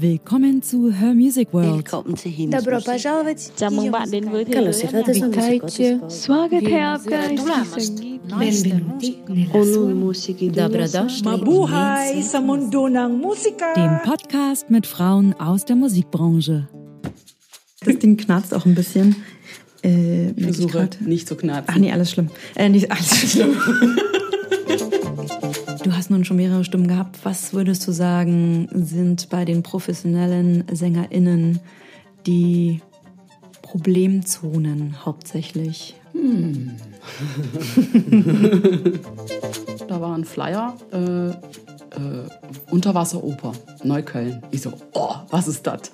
Willkommen zu Her Music World. Willkommen Добро пожаловать. Chào mừng bạn đến với thế giới âm nhạc. Witajcie. Słageteapka Benvenuti Onun Musiki Mabuhay sa mundo ng musika. Dem Podcast mit Frauen aus der Musikbranche. Das Ding knarzt auch ein bisschen. Äh, Versuche nicht zu knarzen. Ach nee, alles schlimm. Äh, nicht alles schlimm. Du hast nun schon mehrere Stimmen gehabt. Was würdest du sagen, sind bei den professionellen SängerInnen die Problemzonen hauptsächlich? Da war ein Flyer, äh, äh, Unterwasseroper, Neukölln. Ich so, oh, was ist das?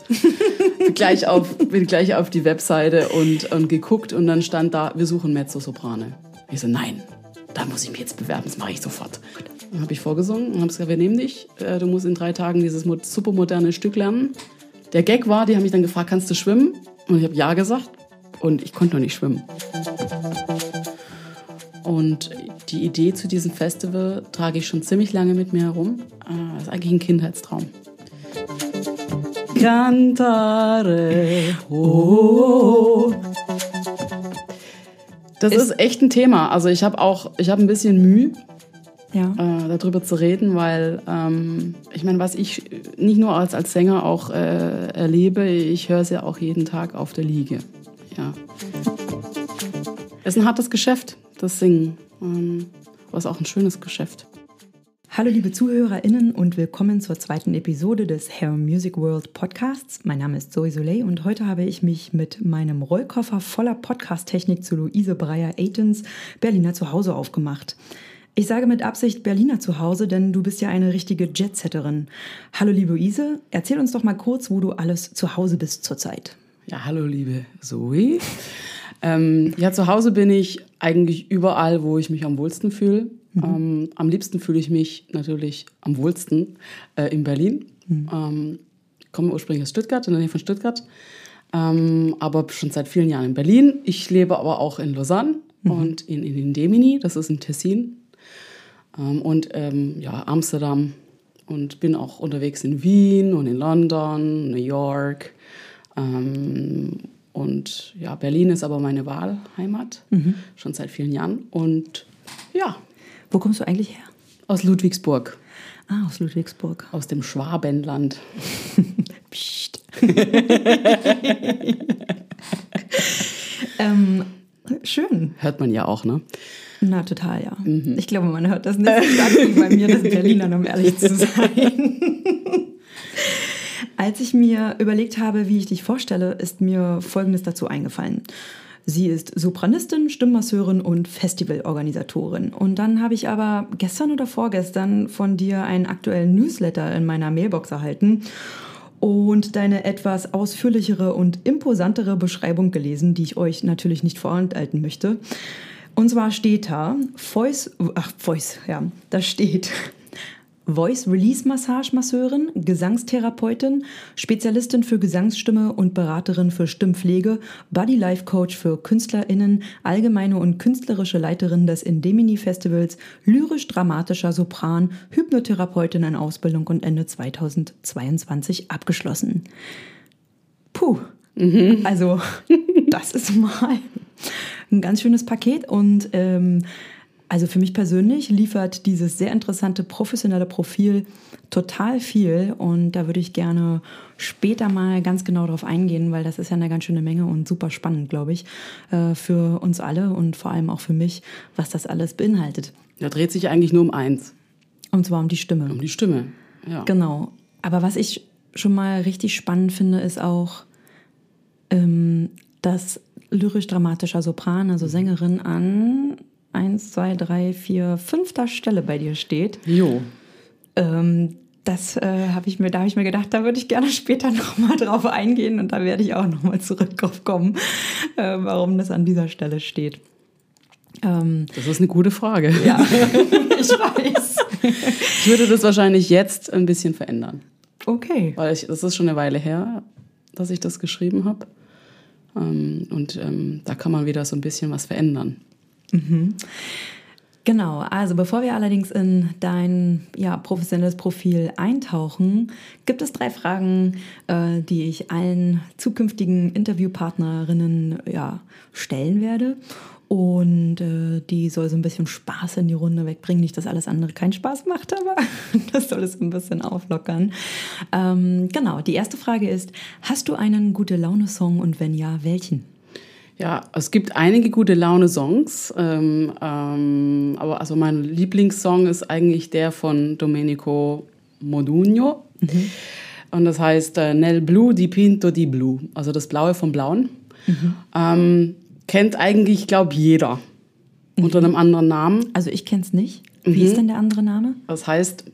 gleich auf, bin gleich auf die Webseite und, und geguckt und dann stand da, wir suchen Mezzo-Soprane. Ich so, nein, da muss ich mich jetzt bewerben, das mache ich sofort. Dann habe ich vorgesungen und habe gesagt, wir nehmen dich, äh, du musst in drei Tagen dieses super moderne Stück lernen. Der Gag war, die haben mich dann gefragt, kannst du schwimmen? Und ich habe ja gesagt und ich konnte noch nicht schwimmen. Und die Idee zu diesem Festival trage ich schon ziemlich lange mit mir herum. Äh, Das ist eigentlich ein Kindheitstraum. Cantare. Oh. Das ist echt ein Thema. Also ich habe auch, ich habe ein bisschen Mühe, Ja. äh, darüber zu reden, weil ähm, ich meine, was ich nicht nur als, als Sänger auch äh, erlebe, ich höre es ja auch jeden Tag auf der Liege. Ja. Es ist ein hartes Geschäft, das Singen. Ähm, aber es ist auch ein schönes Geschäft. Hallo liebe ZuhörerInnen und willkommen zur zweiten Episode des Hair Music World Podcasts. Mein Name ist Zoe Soleil und heute habe ich mich mit meinem Rollkoffer voller Podcast-Technik zu Luise Breyer-Aitens Berliner Zuhause aufgemacht. Ich sage mit Absicht Berliner Zuhause, denn du bist ja eine richtige Jetsetterin. Hallo liebe Luise, erzähl uns doch mal kurz, wo du alles zu Hause bist zurzeit. Ja, hallo liebe Zoe. Ähm, ja, zu Hause bin ich eigentlich überall, wo ich mich am wohlsten fühle. Ähm, am liebsten fühle ich mich natürlich am wohlsten äh, in Berlin. Ähm, ich komme ursprünglich aus Stuttgart, in der Nähe von Stuttgart, ähm, aber schon seit vielen Jahren in Berlin. Ich lebe aber auch in Lausanne und in, in Indemini, das ist in Tessin. Ähm, und ähm, ja, Amsterdam und bin auch unterwegs in Wien und in London, New York. Ähm, und ja, Berlin ist aber meine Wahlheimat, schon seit vielen Jahren. Und ja, Wo kommst du eigentlich her? aus Ludwigsburg, Ah, aus Ludwigsburg. aus dem Schwabenland. Psst. ähm, schön. Hört man ja auch, ne? Na, total, ja. Ich glaube, man hört das nicht so bei mir, das Berlinern, um ehrlich zu sein. Als ich mir überlegt habe, wie ich dich vorstelle, ist mir Folgendes dazu eingefallen. Sie ist Sopranistin, Stimmmasseurin und Festivalorganisatorin. Und dann habe ich aber gestern oder vorgestern von dir einen aktuellen Newsletter in meiner Mailbox erhalten und deine etwas ausführlichere und imposantere Beschreibung gelesen, die ich euch natürlich nicht vorenthalten möchte. Und zwar steht da Voice, ach Voice, ja, da steht Voice Release Massage Masseurin, Gesangstherapeutin, Spezialistin für Gesangsstimme und Beraterin für Stimmpflege, Body Life Coach für KünstlerInnen, allgemeine und künstlerische Leiterin des Indemini Festivals, lyrisch-dramatischer Sopran, Hypnotherapeutin in Ausbildung und Ende 2022 abgeschlossen. Puh. Also, das ist mal ein ganz schönes Paket und ähm, also für mich persönlich liefert dieses sehr interessante professionelle Profil total viel und da würde ich gerne später mal ganz genau drauf eingehen, weil das ist ja eine ganz schöne Menge und super spannend, glaube ich, äh, für uns alle und vor allem auch für mich, was das alles beinhaltet. Da dreht sich eigentlich nur um eins, Und zwar um die Stimme. um die Stimme. Ja. Genau. Aber was ich schon mal richtig spannend finde, ist auch, ähm, dass lyrisch-dramatischer Sopran, also Sängerin, an 1, 2, 3, 4, fünfter Stelle bei dir steht. Jo. Ähm, das äh, habe ich mir, da habe ich mir gedacht, da würde ich gerne später nochmal drauf eingehen und da werde ich auch nochmal zurück drauf kommen, äh, warum das an dieser Stelle steht. Ähm, Das ist eine gute Frage. ja, ich weiß. Ich würde das wahrscheinlich jetzt ein bisschen verändern. Okay. Weil ich, das ist schon eine Weile her, dass ich das geschrieben habe. Ähm, und ähm, da kann man wieder so ein bisschen was verändern. Genau, also bevor wir allerdings in dein ja, professionelles Profil eintauchen, gibt es drei Fragen, äh, die ich allen zukünftigen Interviewpartnerinnen ja, stellen werde. Und äh, die soll so ein bisschen Spaß in die Runde wegbringen. Nicht, dass alles andere keinen Spaß macht, aber das soll es ein bisschen auflockern. Ähm, genau, die erste Frage ist, hast du einen gute Laune-Song und wenn ja, welchen? Ja, es gibt einige gute Laune-Songs, ähm, ähm, aber also mein Lieblingssong ist eigentlich der von Domenico Modugno. Mhm. Und das heißt äh, Nel Blu di Pinto di Blu, also das Blaue vom Blauen. Mhm. Ähm, kennt eigentlich, glaube jeder mhm. unter einem anderen Namen. Also ich kenne es nicht. Wie ist mhm. denn der andere Name? Das heißt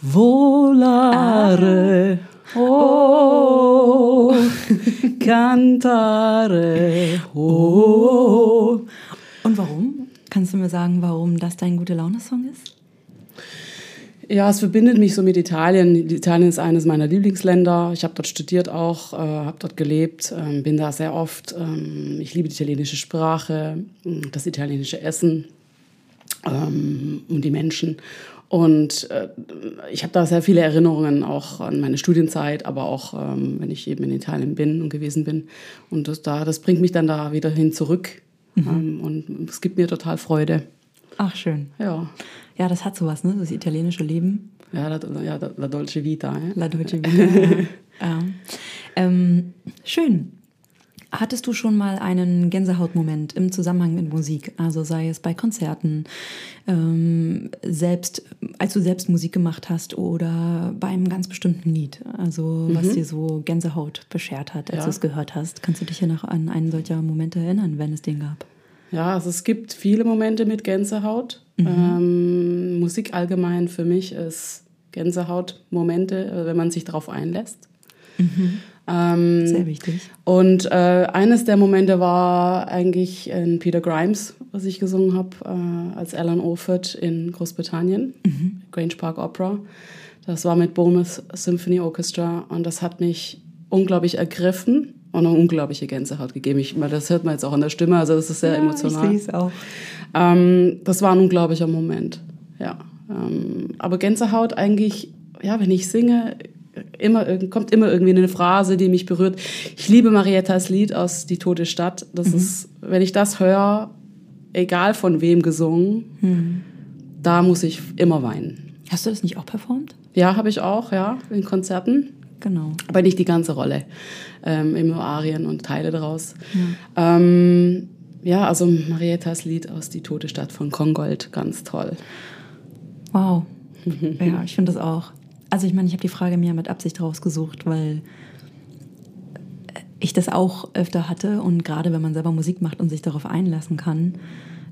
Volare. Ah. Oh, cantare. Oh. Und warum? Kannst du mir sagen, warum das dein gute Laune-Song ist? Ja, es verbindet mich so mit Italien. Italien ist eines meiner Lieblingsländer. Ich habe dort studiert auch, äh, habe dort gelebt, äh, bin da sehr oft. Ähm, ich liebe die italienische Sprache, das italienische Essen ähm, und die Menschen. Und äh, ich habe da sehr viele Erinnerungen auch an meine Studienzeit, aber auch ähm, wenn ich eben in Italien bin und gewesen bin. Und das, da, das bringt mich dann da wieder hin zurück. Mhm. Ähm, und es gibt mir total Freude. Ach, schön. Ja. Ja, das hat sowas, ne? Das italienische Leben. Ja, la, ja, la Dolce Vita. Eh? La Dolce Vita. ja. ja. Ähm, schön. Hattest du schon mal einen Gänsehautmoment im Zusammenhang mit Musik? Also sei es bei Konzerten, ähm, selbst, als du selbst Musik gemacht hast oder bei einem ganz bestimmten Lied? Also was mhm. dir so Gänsehaut beschert hat, als ja. du es gehört hast. Kannst du dich ja noch an einen solcher Moment erinnern, wenn es den gab? Ja, also es gibt viele Momente mit Gänsehaut. Mhm. Ähm, Musik allgemein für mich ist Gänsehautmomente, äh, wenn man sich darauf einlässt. Mhm. Ähm, Sehr wichtig. Und äh, eines der Momente war eigentlich in Peter Grimes, was ich gesungen habe, äh, als Alan Orford in Großbritannien, mhm. Grange Park Opera. Das war mit Bournemouth Symphony Orchestra und das hat mich unglaublich ergriffen und eine unglaubliche Gänsehaut gegeben. Ich, das hört man jetzt auch in der Stimme, also das ist sehr ja, emotional. Ich auch. Ähm, das war ein unglaublicher Moment, ja. Ähm, aber Gänsehaut eigentlich, ja, wenn ich singe, immer, kommt immer irgendwie eine Phrase, die mich berührt. Ich liebe Mariettas Lied aus Die tote Stadt. Das mhm. ist, wenn ich das höre, egal von wem gesungen, mhm. da muss ich immer weinen. Hast du das nicht auch performt? Ja, habe ich auch, ja, in Konzerten. Genau. Aber nicht die ganze Rolle. Ähm, immer Arien und Teile daraus. Ja, ähm, ja also Mariettas Lied aus Die tote Stadt von Kongold, ganz toll. Wow. ja, ich finde das auch. Also ich meine, ich habe die Frage mir mit Absicht rausgesucht, weil ich das auch öfter hatte und gerade wenn man selber Musik macht und sich darauf einlassen kann,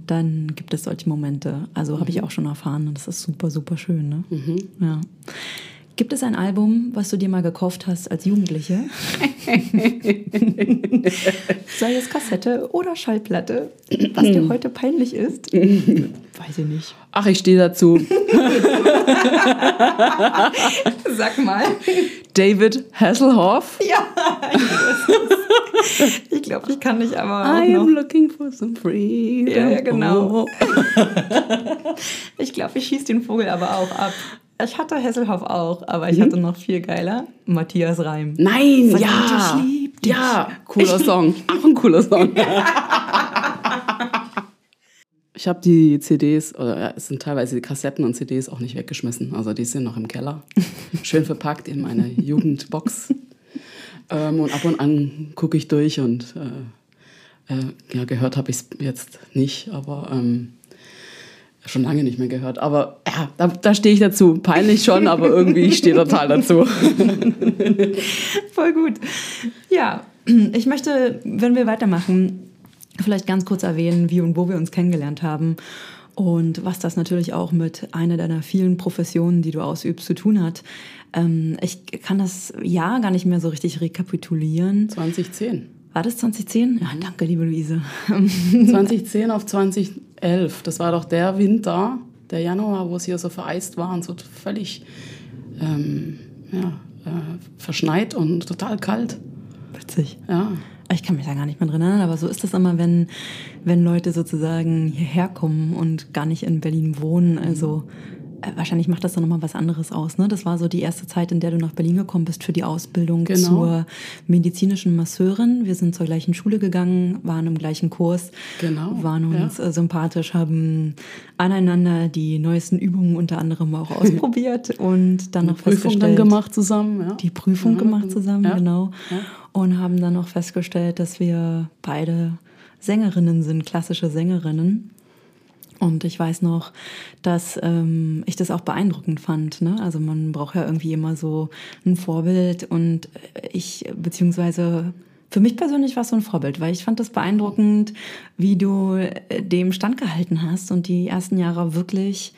dann gibt es solche Momente. Also mhm. habe ich auch schon erfahren und das ist super, super schön. Ne? Mhm. Ja. Gibt es ein Album, was du dir mal gekauft hast als Jugendliche? Sei es Kassette oder Schallplatte, was dir heute peinlich ist? Weiß ich nicht. Ach, ich stehe dazu. Sag mal. David Hasselhoff. Ja, ich glaube, ich kann nicht, aber I am looking for some freedom. Ja, ja genau. ich glaube, ich schieße den Vogel aber auch ab. Ich hatte Hesselhoff auch, aber ich mhm. hatte noch viel geiler. Matthias Reim. Nein, Verdammt, ja. Ich lieb dich. Ja, cooler Song. Auch ein cooler Song. ich habe die CDs, oder es sind teilweise die Kassetten und CDs auch nicht weggeschmissen. Also die sind noch im Keller. Schön verpackt in meine Jugendbox. Ähm, und ab und an gucke ich durch und äh, äh, ja, gehört habe ich es jetzt nicht, aber ähm, schon lange nicht mehr gehört. Aber ja, da, da stehe ich dazu. Peinlich schon, aber irgendwie ich stehe total dazu. Voll gut. Ja, ich möchte, wenn wir weitermachen, vielleicht ganz kurz erwähnen, wie und wo wir uns kennengelernt haben. Und was das natürlich auch mit einer deiner vielen Professionen, die du ausübst, zu tun hat. Ähm, ich kann das Jahr gar nicht mehr so richtig rekapitulieren. 2010. War das 2010? Ja, danke, liebe Luise. 2010 auf 2011. Das war doch der Winter, der Januar, wo es hier so vereist war und so völlig ähm, ja, äh, verschneit und total kalt. Witzig. Ja. ich kann mich da gar nicht mehr drin erinnern, aber so ist das immer, wenn, wenn Leute sozusagen hierher kommen und gar nicht in Berlin wohnen. Also äh, wahrscheinlich macht das dann nochmal was anderes aus. Ne? Das war so die erste Zeit, in der du nach Berlin gekommen bist für die Ausbildung Genau. zur medizinischen Masseurin. Wir sind zur gleichen Schule gegangen, waren im gleichen Kurs, Genau, waren uns ja. äh, sympathisch, haben aneinander die neuesten Übungen unter anderem auch ausprobiert und dann noch Prüfung festgestellt, dann gemacht zusammen. Ja. die Prüfung Ja, gemacht zusammen, genau. Und haben dann auch festgestellt, dass wir beide Sängerinnen sind, klassische Sängerinnen. Und ich weiß noch, dass ähm, ich das auch beeindruckend fand. Ne? Also man braucht ja irgendwie immer so ein Vorbild und ich, beziehungsweise für mich persönlich war es so ein Vorbild, weil ich fand das beeindruckend, wie du äh, dem standgehalten hast und die ersten Jahre wirklich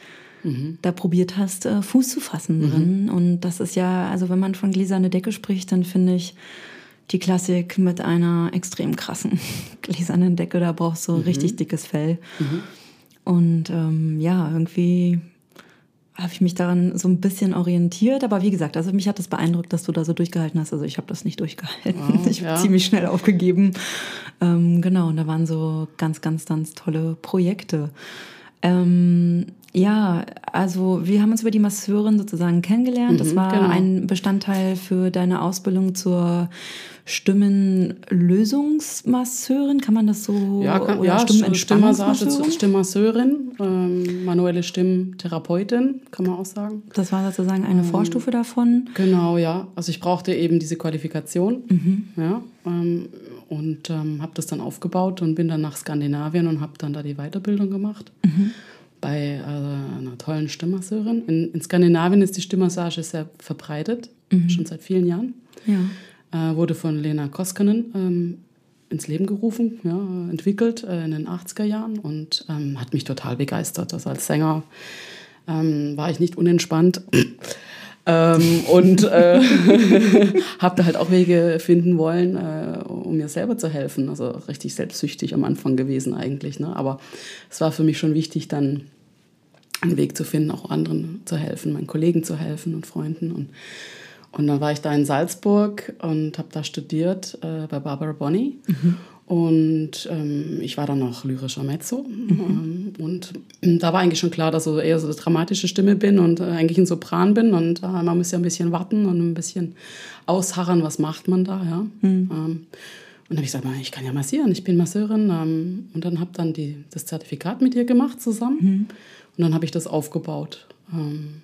da probiert hast, äh, Fuß zu fassen drin. Und das ist ja, also wenn man von gläserne Decke spricht, dann finde ich die Klassik mit einer extrem krassen gläsernen Decke, da brauchst du richtig dickes Fell. Und ähm, ja, irgendwie habe ich mich daran so ein bisschen orientiert. Aber wie gesagt, also mich hat das beeindruckt, dass du da so durchgehalten hast. Also ich habe das nicht durchgehalten. Wow, ich habe ja. ziemlich schnell aufgegeben. Ähm, genau, und da waren so ganz, ganz, ganz tolle Projekte. Ähm, ja, also wir haben uns über die Masseurin sozusagen kennengelernt. das Mhm, war genau. ein Bestandteil für deine Ausbildung zur Stimmenlösungsmasseurin. Kann man das so? Ja, kann, oder ja Stimmenentspannungsmasseurin? Stimmmasseurin, ähm, manuelle Stimmtherapeutin, kann man auch sagen. Das war sozusagen eine Vorstufe davon. Genau, ja. Also ich brauchte eben diese Qualifikation, Mhm. ja, ähm, und ähm, habe das dann aufgebaut und bin dann nach Skandinavien und habe dann da die Weiterbildung gemacht Mhm. Bei äh, einer tollen Stimmmasseurin. In, in Skandinavien ist die Stimmmassage sehr verbreitet, Mhm. schon seit vielen Jahren. Ja. Äh, wurde von Lena Koskinen ähm, ins Leben gerufen, ja, entwickelt äh, in den 80er Jahren und ähm, hat mich total begeistert. Also als Sänger ähm, war ich nicht unentspannt. Ähm, und äh, habe da halt auch Wege finden wollen, äh, um mir selber zu helfen. Also richtig selbstsüchtig am Anfang gewesen eigentlich. Ne? Aber es war für mich schon wichtig, dann einen Weg zu finden, auch anderen zu helfen, meinen Kollegen zu helfen und Freunden. Und, und dann war ich da in Salzburg und habe da studiert äh, bei Barbara Bonney. Und ähm, ich war dann noch lyrischer Mezzo. Ähm, und da war eigentlich schon klar, dass ich eher so eine dramatische Stimme bin und äh, eigentlich ein Sopran bin. Und äh, man muss ja ein bisschen warten und ein bisschen ausharren, was macht man da. Ja? Ähm, und dann habe ich gesagt, "Na, ich kann ja massieren, ich bin Masseurin. Ähm, und dann habe dann die, das Zertifikat mit ihr gemacht zusammen. Und dann habe ich das aufgebaut. Ähm,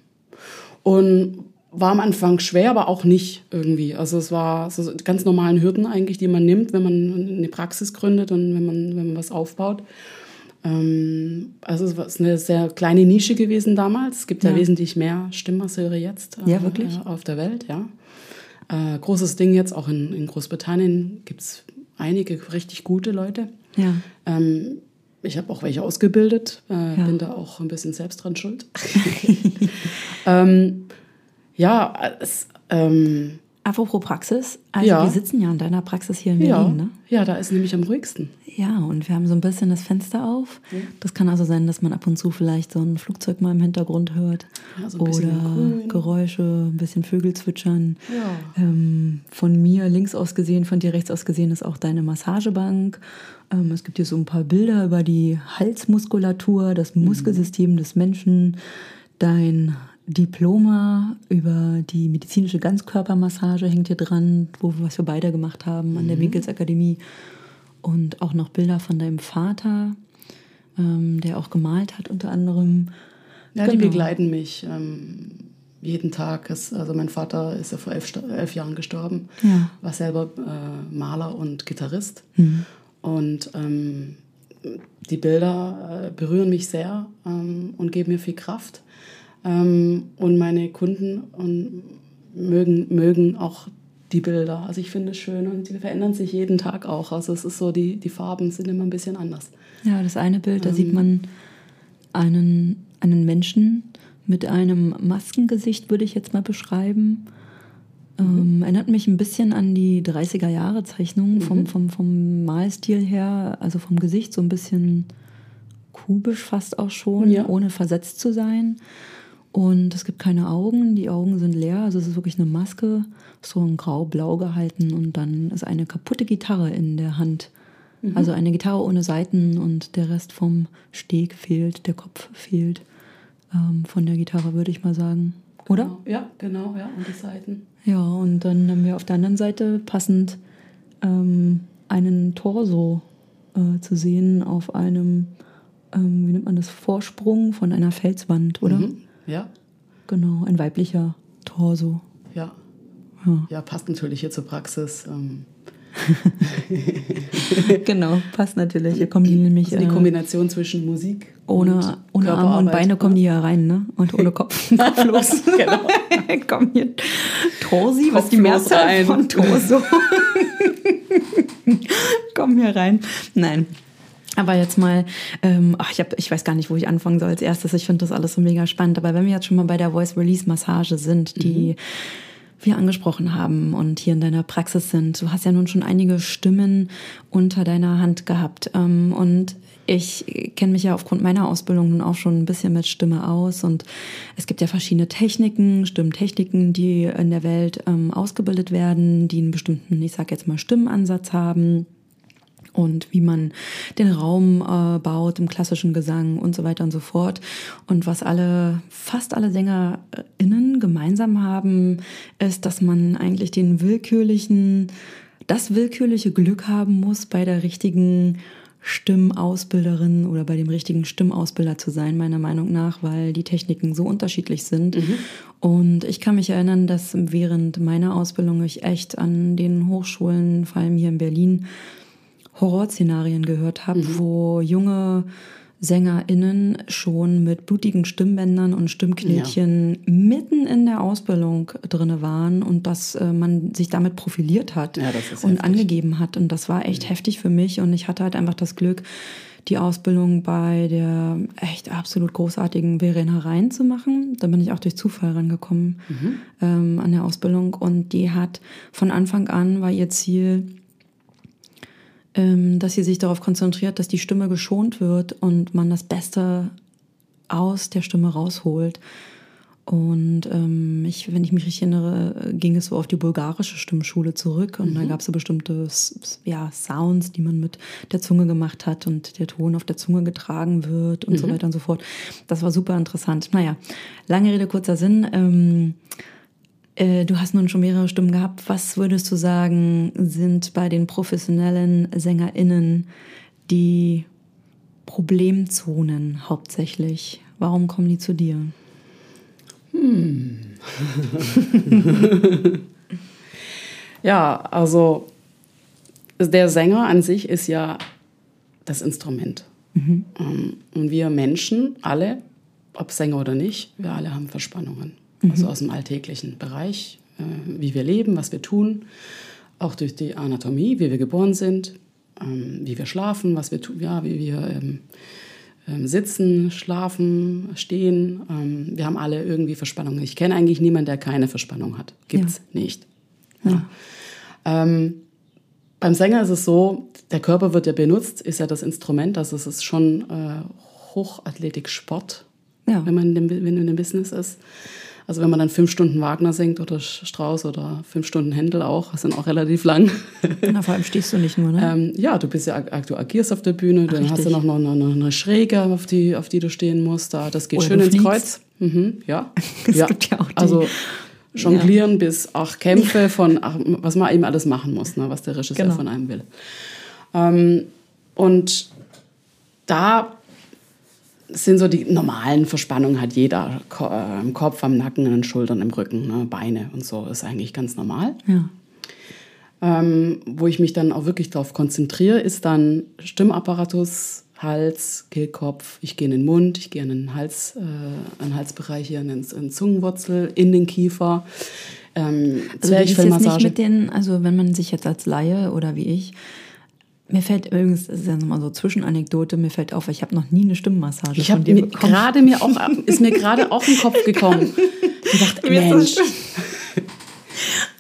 und war am Anfang schwer, aber auch nicht irgendwie. Also es war so ganz normalen Hürden eigentlich, die man nimmt, wenn man eine Praxis gründet und wenn man, wenn man was aufbaut. Ähm, also es war eine sehr kleine Nische gewesen damals. Es gibt ja, Ja. wesentlich mehr Stimmmasseure jetzt äh, Ja, wirklich? äh, auf der Welt, ja. Äh, großes Ding jetzt, auch in, in Großbritannien gibt es einige richtig gute Leute. Ja. Ähm, ich habe auch welche ausgebildet, äh, Ja. bin da auch ein bisschen selbst dran schuld. ähm, ja, es, ähm, Apropos Praxis, also Ja. wir sitzen ja in deiner Praxis hier in Berlin, ja, ne? ja, da ist nämlich am ruhigsten. Ja, und wir haben so ein bisschen das Fenster auf. Das kann also sein, dass man ab und zu vielleicht so ein Flugzeug mal im Hintergrund hört. Ja, so Oder. Geräusche, ein bisschen Vögel zwitschern. Ja. Ähm, von mir links aus gesehen, von dir rechts aus gesehen ist auch deine Massagebank. Ähm, es gibt hier so ein paar Bilder über die Halsmuskulatur, das Mhm. Muskelsystem des Menschen, dein Diploma über die medizinische Ganzkörpermassage hängt hier dran, wo, was wir beide gemacht haben an der Mhm. Winkels Akademie. Und auch noch Bilder von deinem Vater, ähm, der auch gemalt hat unter anderem. Ja, die Genau. begleiten mich ähm, jeden Tag. Es, also mein Vater ist ja vor elf, elf Jahren gestorben, Ja. war selber äh, Maler und Gitarrist. Mhm. Und ähm, die Bilder äh, berühren mich sehr ähm, und geben mir viel Kraft. Ähm, und meine Kunden und mögen, mögen auch die Bilder. Also ich finde es schön und die verändern sich jeden Tag auch. Also es ist so, die, die Farben sind immer ein bisschen anders. Ja, das eine Bild, da Ähm. sieht man einen, einen Menschen mit einem Maskengesicht, würde ich jetzt mal beschreiben. Ähm, erinnert mich ein bisschen an die 30er-Jahre-Zeichnung vom, vom, vom Malstil her, also vom Gesicht so ein bisschen kubisch fast auch schon, Ja. ohne versetzt zu sein. Und es gibt keine Augen, die Augen sind leer, also es ist wirklich eine Maske, so in grau-blau gehalten und dann ist eine kaputte Gitarre in der Hand. Mhm. Also eine Gitarre ohne Saiten und der Rest vom Steg fehlt, der Kopf fehlt ähm, von der Gitarre, würde ich mal sagen. Oder? Genau. Ja, genau, ja, und die Seiten. Ja, und dann haben wir auf der anderen Seite passend ähm, einen Torso äh, zu sehen auf einem, ähm, wie nennt man das, Vorsprung von einer Felswand, oder? Mhm. Ja. Genau, ein weiblicher Torso. Ja. Ja, ja passt natürlich hier zur Praxis. Ähm. genau, passt natürlich. Hier kommen die nämlich. Also die äh, Kombination zwischen Musik. Ohne, ohne Arme und Beine kommen die hier rein, ne? Und ohne Kopf. Kopflos. genau. kommen hier Torsi, was die Mehrzahl rein. von Torso? kommen hier rein. Nein, aber jetzt mal, ähm, ach, ich, hab, ich weiß gar nicht, wo ich anfangen soll als erstes. Ich finde das alles so mega spannend. Aber wenn wir jetzt schon mal bei der Voice-Release-Massage sind, die mhm. wir angesprochen haben und hier in deiner Praxis sind, du hast ja nun schon einige Stimmen unter deiner Hand gehabt. Ähm, und ich kenne mich ja aufgrund meiner Ausbildung nun auch schon ein bisschen mit Stimme aus und es gibt ja verschiedene Techniken, Stimmtechniken, die in der Welt ähm, ausgebildet werden, die einen bestimmten, ich sag jetzt mal, Stimmenansatz haben und wie man den Raum äh, baut im klassischen Gesang und so weiter und so fort. Und was alle, fast alle SängerInnen gemeinsam haben, ist, dass man eigentlich den willkürlichen, das willkürliche Glück haben muss, bei der richtigen Stimmausbilderin oder bei dem richtigen Stimmausbilder zu sein, meiner Meinung nach, weil die Techniken so unterschiedlich sind. Mhm. Und ich kann mich erinnern, dass während meiner Ausbildung ich echt an den Hochschulen, vor allem hier in Berlin, Horrorszenarien gehört habe, mhm. wo junge SängerInnen schon mit blutigen Stimmbändern und Stimmknetchen ja. mitten in der Ausbildung drinne waren und dass äh, man sich damit profiliert hat ja, und heftig. angegeben hat. Und das war echt mhm. heftig für mich. Und ich hatte halt einfach das Glück, die Ausbildung bei der echt absolut großartigen Verena Rhein zu machen. Da bin ich auch durch Zufall rangekommen mhm. ähm, an der Ausbildung. Und die hat von Anfang an war ihr Ziel, dass sie sich darauf konzentriert, dass die Stimme geschont wird und man das Beste aus der Stimme rausholt. Und ähm, ich, wenn ich mich richtig erinnere, ging es so auf die bulgarische Stimmschule zurück und mhm. da gab es so bestimmte ja, Sounds, die man mit der Zunge gemacht hat und der Ton auf der Zunge getragen wird und mhm. so weiter und so fort. Das war super interessant. Naja, lange Rede, kurzer Sinn. Ähm, äh, du hast nun schon mehrere Stimmen gehabt. Was würdest du sagen, sind bei den professionellen SängerInnen die Problemzonen hauptsächlich? Warum kommen die zu dir? Hm. ja, also der Sänger an sich ist ja das Instrument. Mhm. Ähm, und wir Menschen, alle, ob Sänger oder nicht, wir alle haben Verspannungen also mhm. aus dem alltäglichen Bereich, äh, wie wir leben, was wir tun, auch durch die Anatomie, wie wir geboren sind, ähm, wie wir schlafen, was wir tun, ja, wie wir ähm, ähm, sitzen, schlafen, stehen. Ähm, wir haben alle irgendwie Verspannungen. Ich kenne eigentlich niemanden, der keine Verspannung hat. Gibt's ja. nicht. Ja. Ähm, beim Sänger ist es so, der Körper wird ja benutzt, ist ja das Instrument, also es ist schon äh, Hochathletik-Sport, ja. wenn man in dem, wenn in dem Business ist. Also wenn man dann fünf Stunden Wagner singt oder Strauß oder fünf Stunden Händel auch, das sind auch relativ lang. Na, vor allem stehst du nicht nur, ne? Ähm, ja, du bist ja, du agierst auf der Bühne, Ach, dann richtig. hast du noch eine, eine, Schräge, auf die, auf die du stehen musst. Da, das geht oder schön ins fliegst. Kreuz. Mhm, ja. es ja. gibt ja auch die. Also jonglieren ja. bis auch Kämpfe von, ach, was man eben alles machen muss, ne, was der Regisseur genau. von einem will. Ähm, und da sind so die normalen Verspannungen hat jeder äh, im Kopf, am Nacken, an den Schultern, im Rücken, ne, Beine und so ist eigentlich ganz normal. Ja. Ähm, wo ich mich dann auch wirklich darauf konzentriere, ist dann Stimmapparatus, Hals, Kehlkopf. Ich gehe in den Mund, ich gehe in den Hals, äh, einen Halsbereich hier, in den, in den Zungenwurzel, in den Kiefer. Ähm, also jetzt nicht mit den, also wenn man sich jetzt als Laie oder wie ich mir fällt übrigens, das ist ja nochmal so Zwischenanekdote, mir fällt auf, ich habe noch nie eine Stimmmassage ich von dir mir gerade mir auch ist mir gerade auch im Kopf gekommen. Ich dachte, Mensch.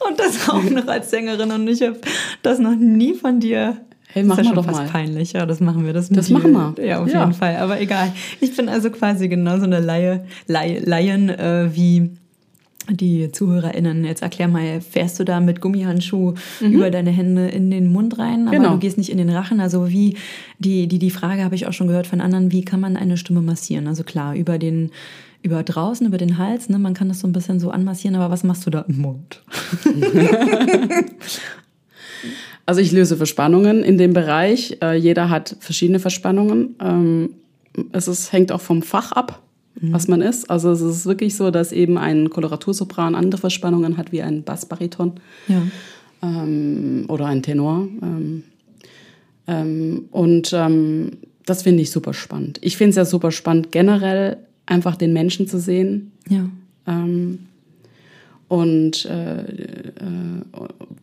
Und das auch noch als Sängerin und ich habe das noch nie von dir Hey, machen das ist wir doch fast mal. peinlich. Ja, das machen wir. Das, Das machen wir. Ja, auf Ja. jeden Fall. Aber egal. Ich bin also quasi genauso eine Laie, Laie, Laien äh, wie die ZuhörerInnen. Jetzt erklär mal, fährst du da mit Gummihandschuh über deine Hände in den Mund rein, aber Mhm. Genau. du gehst nicht in den Rachen? Also wie, die, die, die Frage habe ich auch schon gehört von anderen, wie kann man eine Stimme massieren? Also klar, über den, über draußen, über den Hals, ne? man kann das so ein bisschen so anmassieren, aber was machst du da im Mund? Also ich löse Verspannungen in dem Bereich. Äh, jeder hat verschiedene Verspannungen. Ähm, es ist, hängt auch vom Fach ab, was man ist. Also es ist wirklich so, dass eben ein Koloratursopran andere Verspannungen hat wie ein Bassbariton Ja. ähm, oder ein Tenor. Ähm, ähm, und ähm, das finde ich super spannend. Ich finde es ja super spannend, generell einfach den Menschen zu sehen. Ja. Ähm, und äh, äh,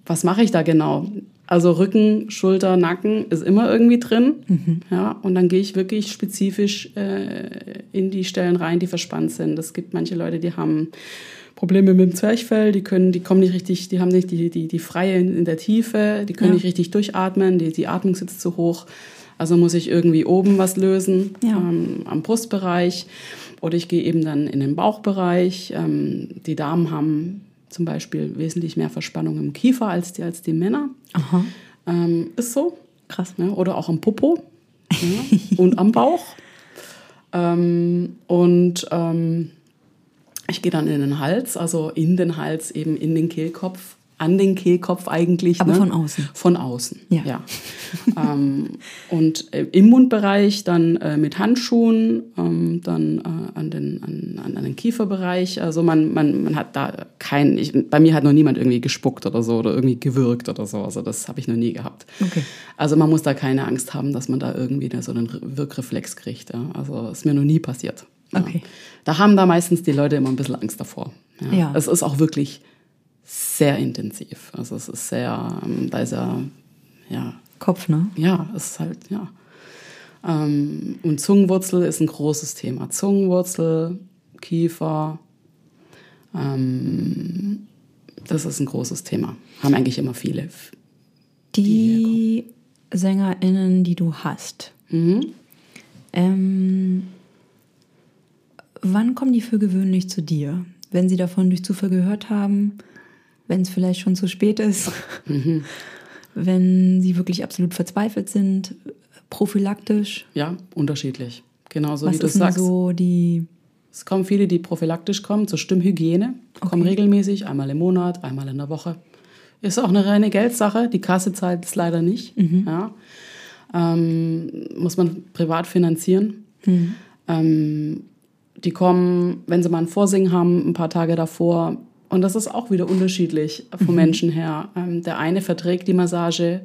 was mache ich da genau? Also Rücken, Schulter, Nacken ist immer irgendwie drin. Ja, und dann gehe ich wirklich spezifisch äh, in die Stellen rein, die verspannt sind. Es gibt manche Leute, die haben Probleme mit dem Zwerchfell, die können, die kommen nicht richtig, die haben nicht die, die, die Freie in, in der Tiefe, die können Ja. nicht richtig durchatmen, die, die Atmung sitzt zu hoch. Also muss ich irgendwie oben was lösen, Ja. ähm, am Brustbereich. Oder ich gehe eben dann in den Bauchbereich. Ähm, die Damen haben zum Beispiel wesentlich mehr Verspannung im Kiefer als die, als die Männer. Aha. Ähm, ist so. Krass. Ja, oder auch am Popo ja, und am Bauch. Ähm, und ähm, ich gehe dann in den Hals, also in den Hals, eben in den Kehlkopf, an den Kehlkopf eigentlich. Aber ne? von außen. Von außen, Ja. ja. ähm, und äh, im Mundbereich dann äh, mit Handschuhen, ähm, dann äh, an, den, an, an, an den Kieferbereich. Also man, man, man hat da kein, ich, bei mir hat noch niemand irgendwie gespuckt oder so oder irgendwie gewürgt oder so. Also das habe ich noch nie gehabt. Okay. Also man muss da keine Angst haben, dass man da irgendwie so einen Wirkreflex kriegt. Ja. Also ist mir noch nie passiert. Ja. Okay. Da haben da meistens die Leute immer ein bisschen Angst davor. Ja. Ja. Es ist auch wirklich sehr intensiv. Also es ist sehr, ähm, da ist ja, ja, Kopf, ne? ja, es ist halt, ja. Ähm, und Zungenwurzel ist ein großes Thema. Zungenwurzel, Kiefer, ähm, das ist ein großes Thema. Haben eigentlich immer viele. Die SängerInnen, die du hast, Mhm. ähm, wann kommen die für gewöhnlich zu dir? Wenn sie davon durch Zufall gehört haben, wenn es vielleicht schon zu spät ist, Mhm. wenn sie wirklich absolut verzweifelt sind, prophylaktisch. Ja, unterschiedlich. Genauso Was wie du sagst. so die Es kommen viele, die prophylaktisch kommen, zur Stimmhygiene, kommen regelmäßig, einmal im Monat, einmal in der Woche. Ist auch eine reine Geldsache. Die Kasse zahlt es leider nicht. Ja. Ähm, muss man privat finanzieren. Ähm, die kommen, wenn sie mal ein Vorsingen haben, ein paar Tage davor. Und das ist auch wieder unterschiedlich vom Menschen her. Ähm, der eine verträgt die Massage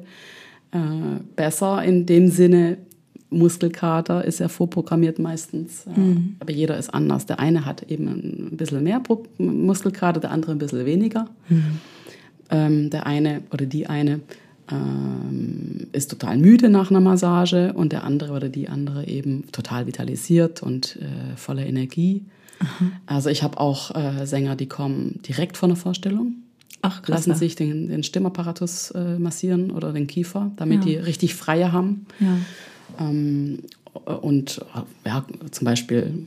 äh, besser in dem Sinne, Muskelkater ist ja vorprogrammiert meistens. Ja. Aber jeder ist anders. Der eine hat eben ein bisschen mehr Pro Muskelkater, der andere ein bisschen weniger. Ähm, der eine oder die eine ähm, ist total müde nach einer Massage und der andere oder die andere eben total vitalisiert und äh, voller Energie. Also ich habe auch äh, Sänger, die kommen direkt von der Vorstellung, Ach, krass. lassen sich den, den Stimmapparatus äh, massieren oder den Kiefer, damit Ja. die richtig freie haben. Ja. Ähm, und äh, ja, zum Beispiel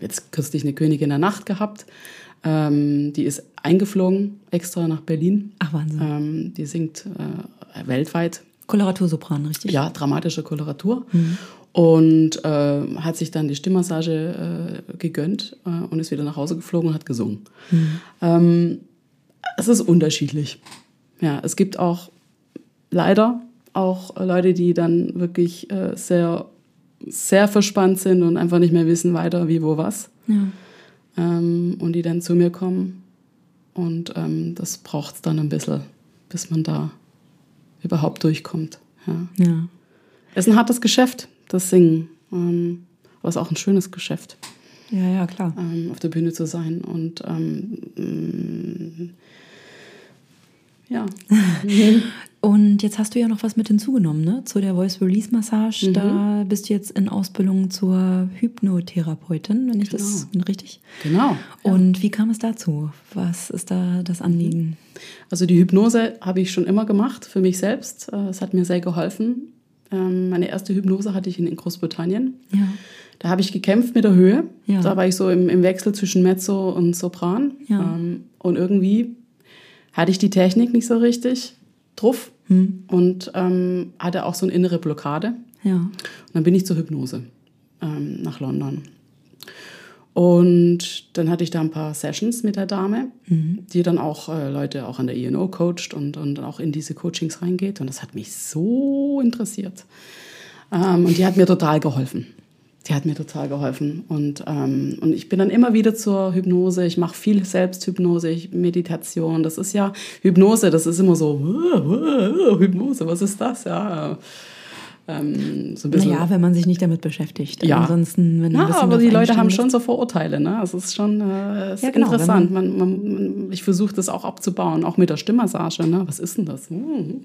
jetzt kürzlich eine Königin der Nacht gehabt. Ähm, die ist eingeflogen extra nach Berlin. Ach, Wahnsinn. Ähm, die singt äh, weltweit Koloratursopran, richtig? ja, dramatische Koloratur. Und äh, hat sich dann die Stimmmassage äh, gegönnt äh, und ist wieder nach Hause geflogen und hat gesungen. Ähm, es ist unterschiedlich. Ja, es gibt auch leider auch Leute, die dann wirklich äh, sehr, sehr verspannt sind und einfach nicht mehr wissen weiter, wie, wo, was. Ja. Ähm, und die dann zu mir kommen. Und ähm, das braucht es dann ein bisschen, bis man da überhaupt durchkommt. Ja. ja. Es ist ein hartes Geschäft, das Singen. Ähm, aber es ist auch ein schönes Geschäft, Ja, ja, klar. ähm, auf der Bühne zu sein. Und ähm, mm, ja, Und jetzt hast du ja noch was mit hinzugenommen, ne? Zu der Voice Release Massage. Mhm. Da bist du jetzt in Ausbildung zur Hypnotherapeutin, wenn ich das richtig. Genau. Und wie kam es dazu? Was ist da das Anliegen? Also die Hypnose habe ich schon immer gemacht für mich selbst. Äh, Es hat mir sehr geholfen. Ähm, Meine erste Hypnose hatte ich in in Großbritannien. Ja. Da habe ich gekämpft mit der Höhe. Ja. Da war ich so im, im Wechsel zwischen Mezzo und Sopran. Ja. Ähm, und irgendwie hatte ich die Technik nicht so richtig drauf Hm. und ähm, hatte auch so eine innere Blockade. Ja. Und dann bin ich zur Hypnose ähm, nach London. Und dann hatte ich da ein paar Sessions mit der Dame, die dann auch äh, Leute auch an der INO coacht und, und auch in diese Coachings reingeht. Und das hat mich so interessiert. Ähm, und die hat mir total geholfen. Die hat mir total geholfen. Und, ähm, und ich bin dann immer wieder zur Hypnose. Ich mache viel Selbsthypnose, Meditation. Das ist ja Hypnose, das ist immer so, Hypnose, was ist das? Ja. Ähm, so ein bisschen. Naja, wenn man sich nicht damit beschäftigt. Ja. Ansonsten, wenn ein Ja, bisschen aber die Leute haben schon so Vorurteile. Ne? Also es ist schon äh, ist Ja, genau, interessant. Man, man, man, ich versuche das auch abzubauen, auch mit der Stimmmassage. Ne? Was ist denn das? Hm.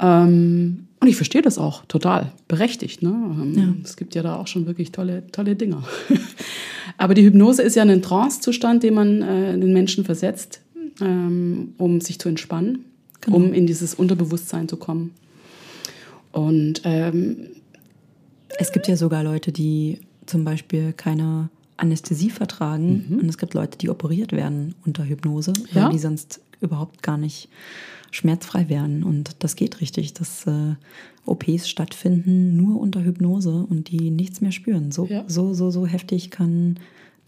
Ähm, und ich verstehe das auch total berechtigt. Ne? Ähm, Es gibt ja da auch schon wirklich tolle, tolle Dinger. aber die Hypnose ist ja ein Trancezustand, den man äh, den Menschen versetzt, ähm, um sich zu entspannen, Genau. um in dieses Unterbewusstsein zu kommen. Und ähm, Es gibt ja sogar Leute, die zum Beispiel keine Anästhesie vertragen. Und es gibt Leute, die operiert werden unter Hypnose, weil Ja? die sonst überhaupt gar nicht schmerzfrei wären. Und das geht richtig, dass äh, OPs stattfinden nur unter Hypnose und die nichts mehr spüren. So, Ja. so, so, so heftig kann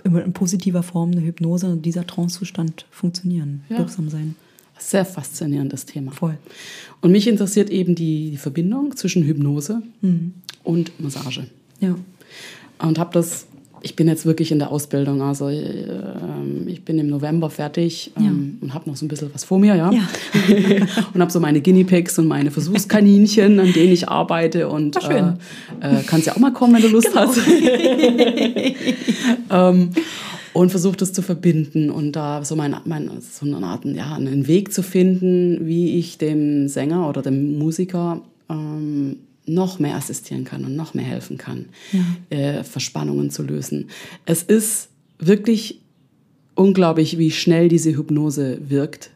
in in positiver Form eine Hypnose, dieser Trancezustand funktionieren, Ja. wirksam sein. Sehr faszinierendes Thema. Voll. Und mich interessiert eben die, die Verbindung zwischen Hypnose Mhm. und Massage. Ja. Und habe das, ich bin jetzt wirklich in der Ausbildung, also ähm, ich bin im November fertig ähm, und habe noch so ein bisschen was vor mir, ja. Ja. und habe so meine Guinea Pigs und meine Versuchskaninchen, an denen ich arbeite und äh, äh, kannst ja auch mal kommen, wenn du Lust hast. ähm, und versuche das zu verbinden und da so, mein, mein, so eine Art, ja, einen Weg zu finden, wie ich dem Sänger oder dem Musiker ähm, noch mehr assistieren kann und noch mehr helfen kann, äh, Verspannungen zu lösen. Es ist wirklich unglaublich, wie schnell diese Hypnose wirkt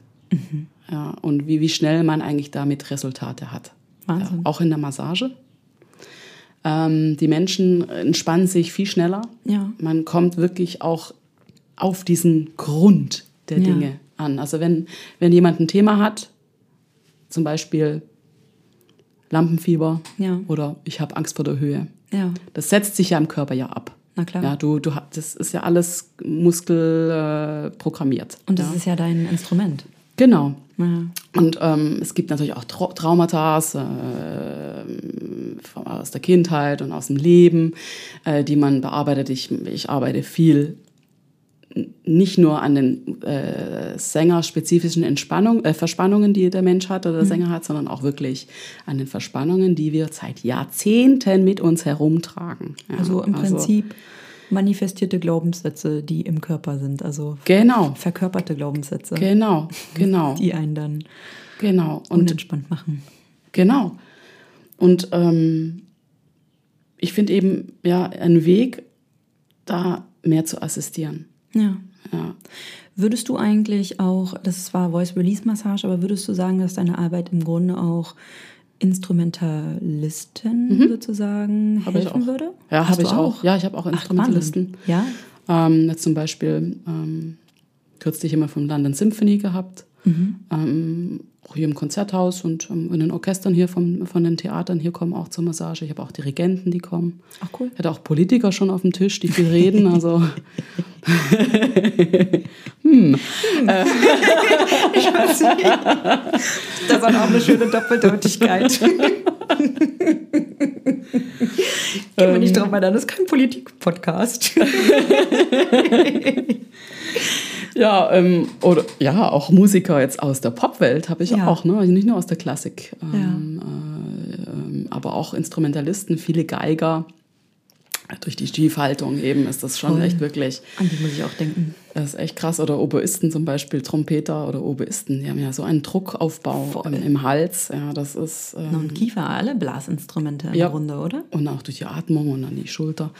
ja, und wie, wie schnell man eigentlich damit Resultate hat. Wahnsinn. Ja, auch in der Massage. Ähm, die Menschen entspannen sich viel schneller. Ja. Man kommt wirklich auch auf diesen Grund der Ja. Dinge an. Also wenn, wenn jemand ein Thema hat, zum Beispiel Lampenfieber Ja. oder ich habe Angst vor der Höhe, Ja. das setzt sich ja im Körper ja ab. Na klar. Ja, du, du, das ist ja alles muskelprogrammiert. Äh, programmiert. Und das ja. ist ja dein Instrument. Genau. Ja. Und ähm, es gibt natürlich auch Trau Traumata äh, aus der Kindheit und aus dem Leben, äh, die man bearbeitet. Ich, ich arbeite viel nicht nur an den äh, sängerspezifischen Entspannung, äh, Verspannungen, die der Mensch hat oder der Sänger hat, sondern auch wirklich an den Verspannungen, die wir seit Jahrzehnten mit uns herumtragen. Ja, Also im Prinzip manifestierte Glaubenssätze, die im Körper sind. Also Genau, verkörperte Glaubenssätze, genau, genau, die einen dann genau. Und unentspannt machen. Genau. Und ähm, ich finde eben ja einen Weg, da mehr zu assistieren. Ja. Ja. Würdest du eigentlich auch, das ist zwar Voice-Release-Massage, aber würdest du sagen, dass deine Arbeit im Grunde auch Instrumentalisten sozusagen Hab helfen würde? Ja, habe ich auch. Ja, ich habe auch Ach, Instrumentalisten. Wahnsinn. Ja? ähm, jetzt zum Beispiel ähm, kürzlich immer vom London Symphony gehabt. Ähm, auch hier im Konzerthaus und ähm, in den Orchestern hier vom, von den Theatern hier kommen auch zur Massage. Ich habe auch Dirigenten, die kommen. Ach cool. Ich hatte auch Politiker schon auf dem Tisch, die viel reden. Also Das hat auch eine schöne Doppeldeutigkeit. Gehen wir nicht drauf ein, das ist kein Politik-Podcast. Ja, ähm, oder ja, auch Musiker jetzt aus der Popwelt habe ich Ja. auch, ne? Also nicht nur aus der Klassik, ähm, äh, ähm, aber auch Instrumentalisten, viele Geiger, durch die Stiefhaltung eben ist das schon Voll. echt wirklich. An die muss ich auch denken. Das ist echt krass. Oder Oboisten zum Beispiel, Trompeter oder Oboisten, die haben ja so einen Druckaufbau im, im Hals. Ja, das ist. Ähm, Und Kiefer, alle Blasinstrumente in Ja. der Runde, oder? und auch durch die Atmung und dann die Schulter.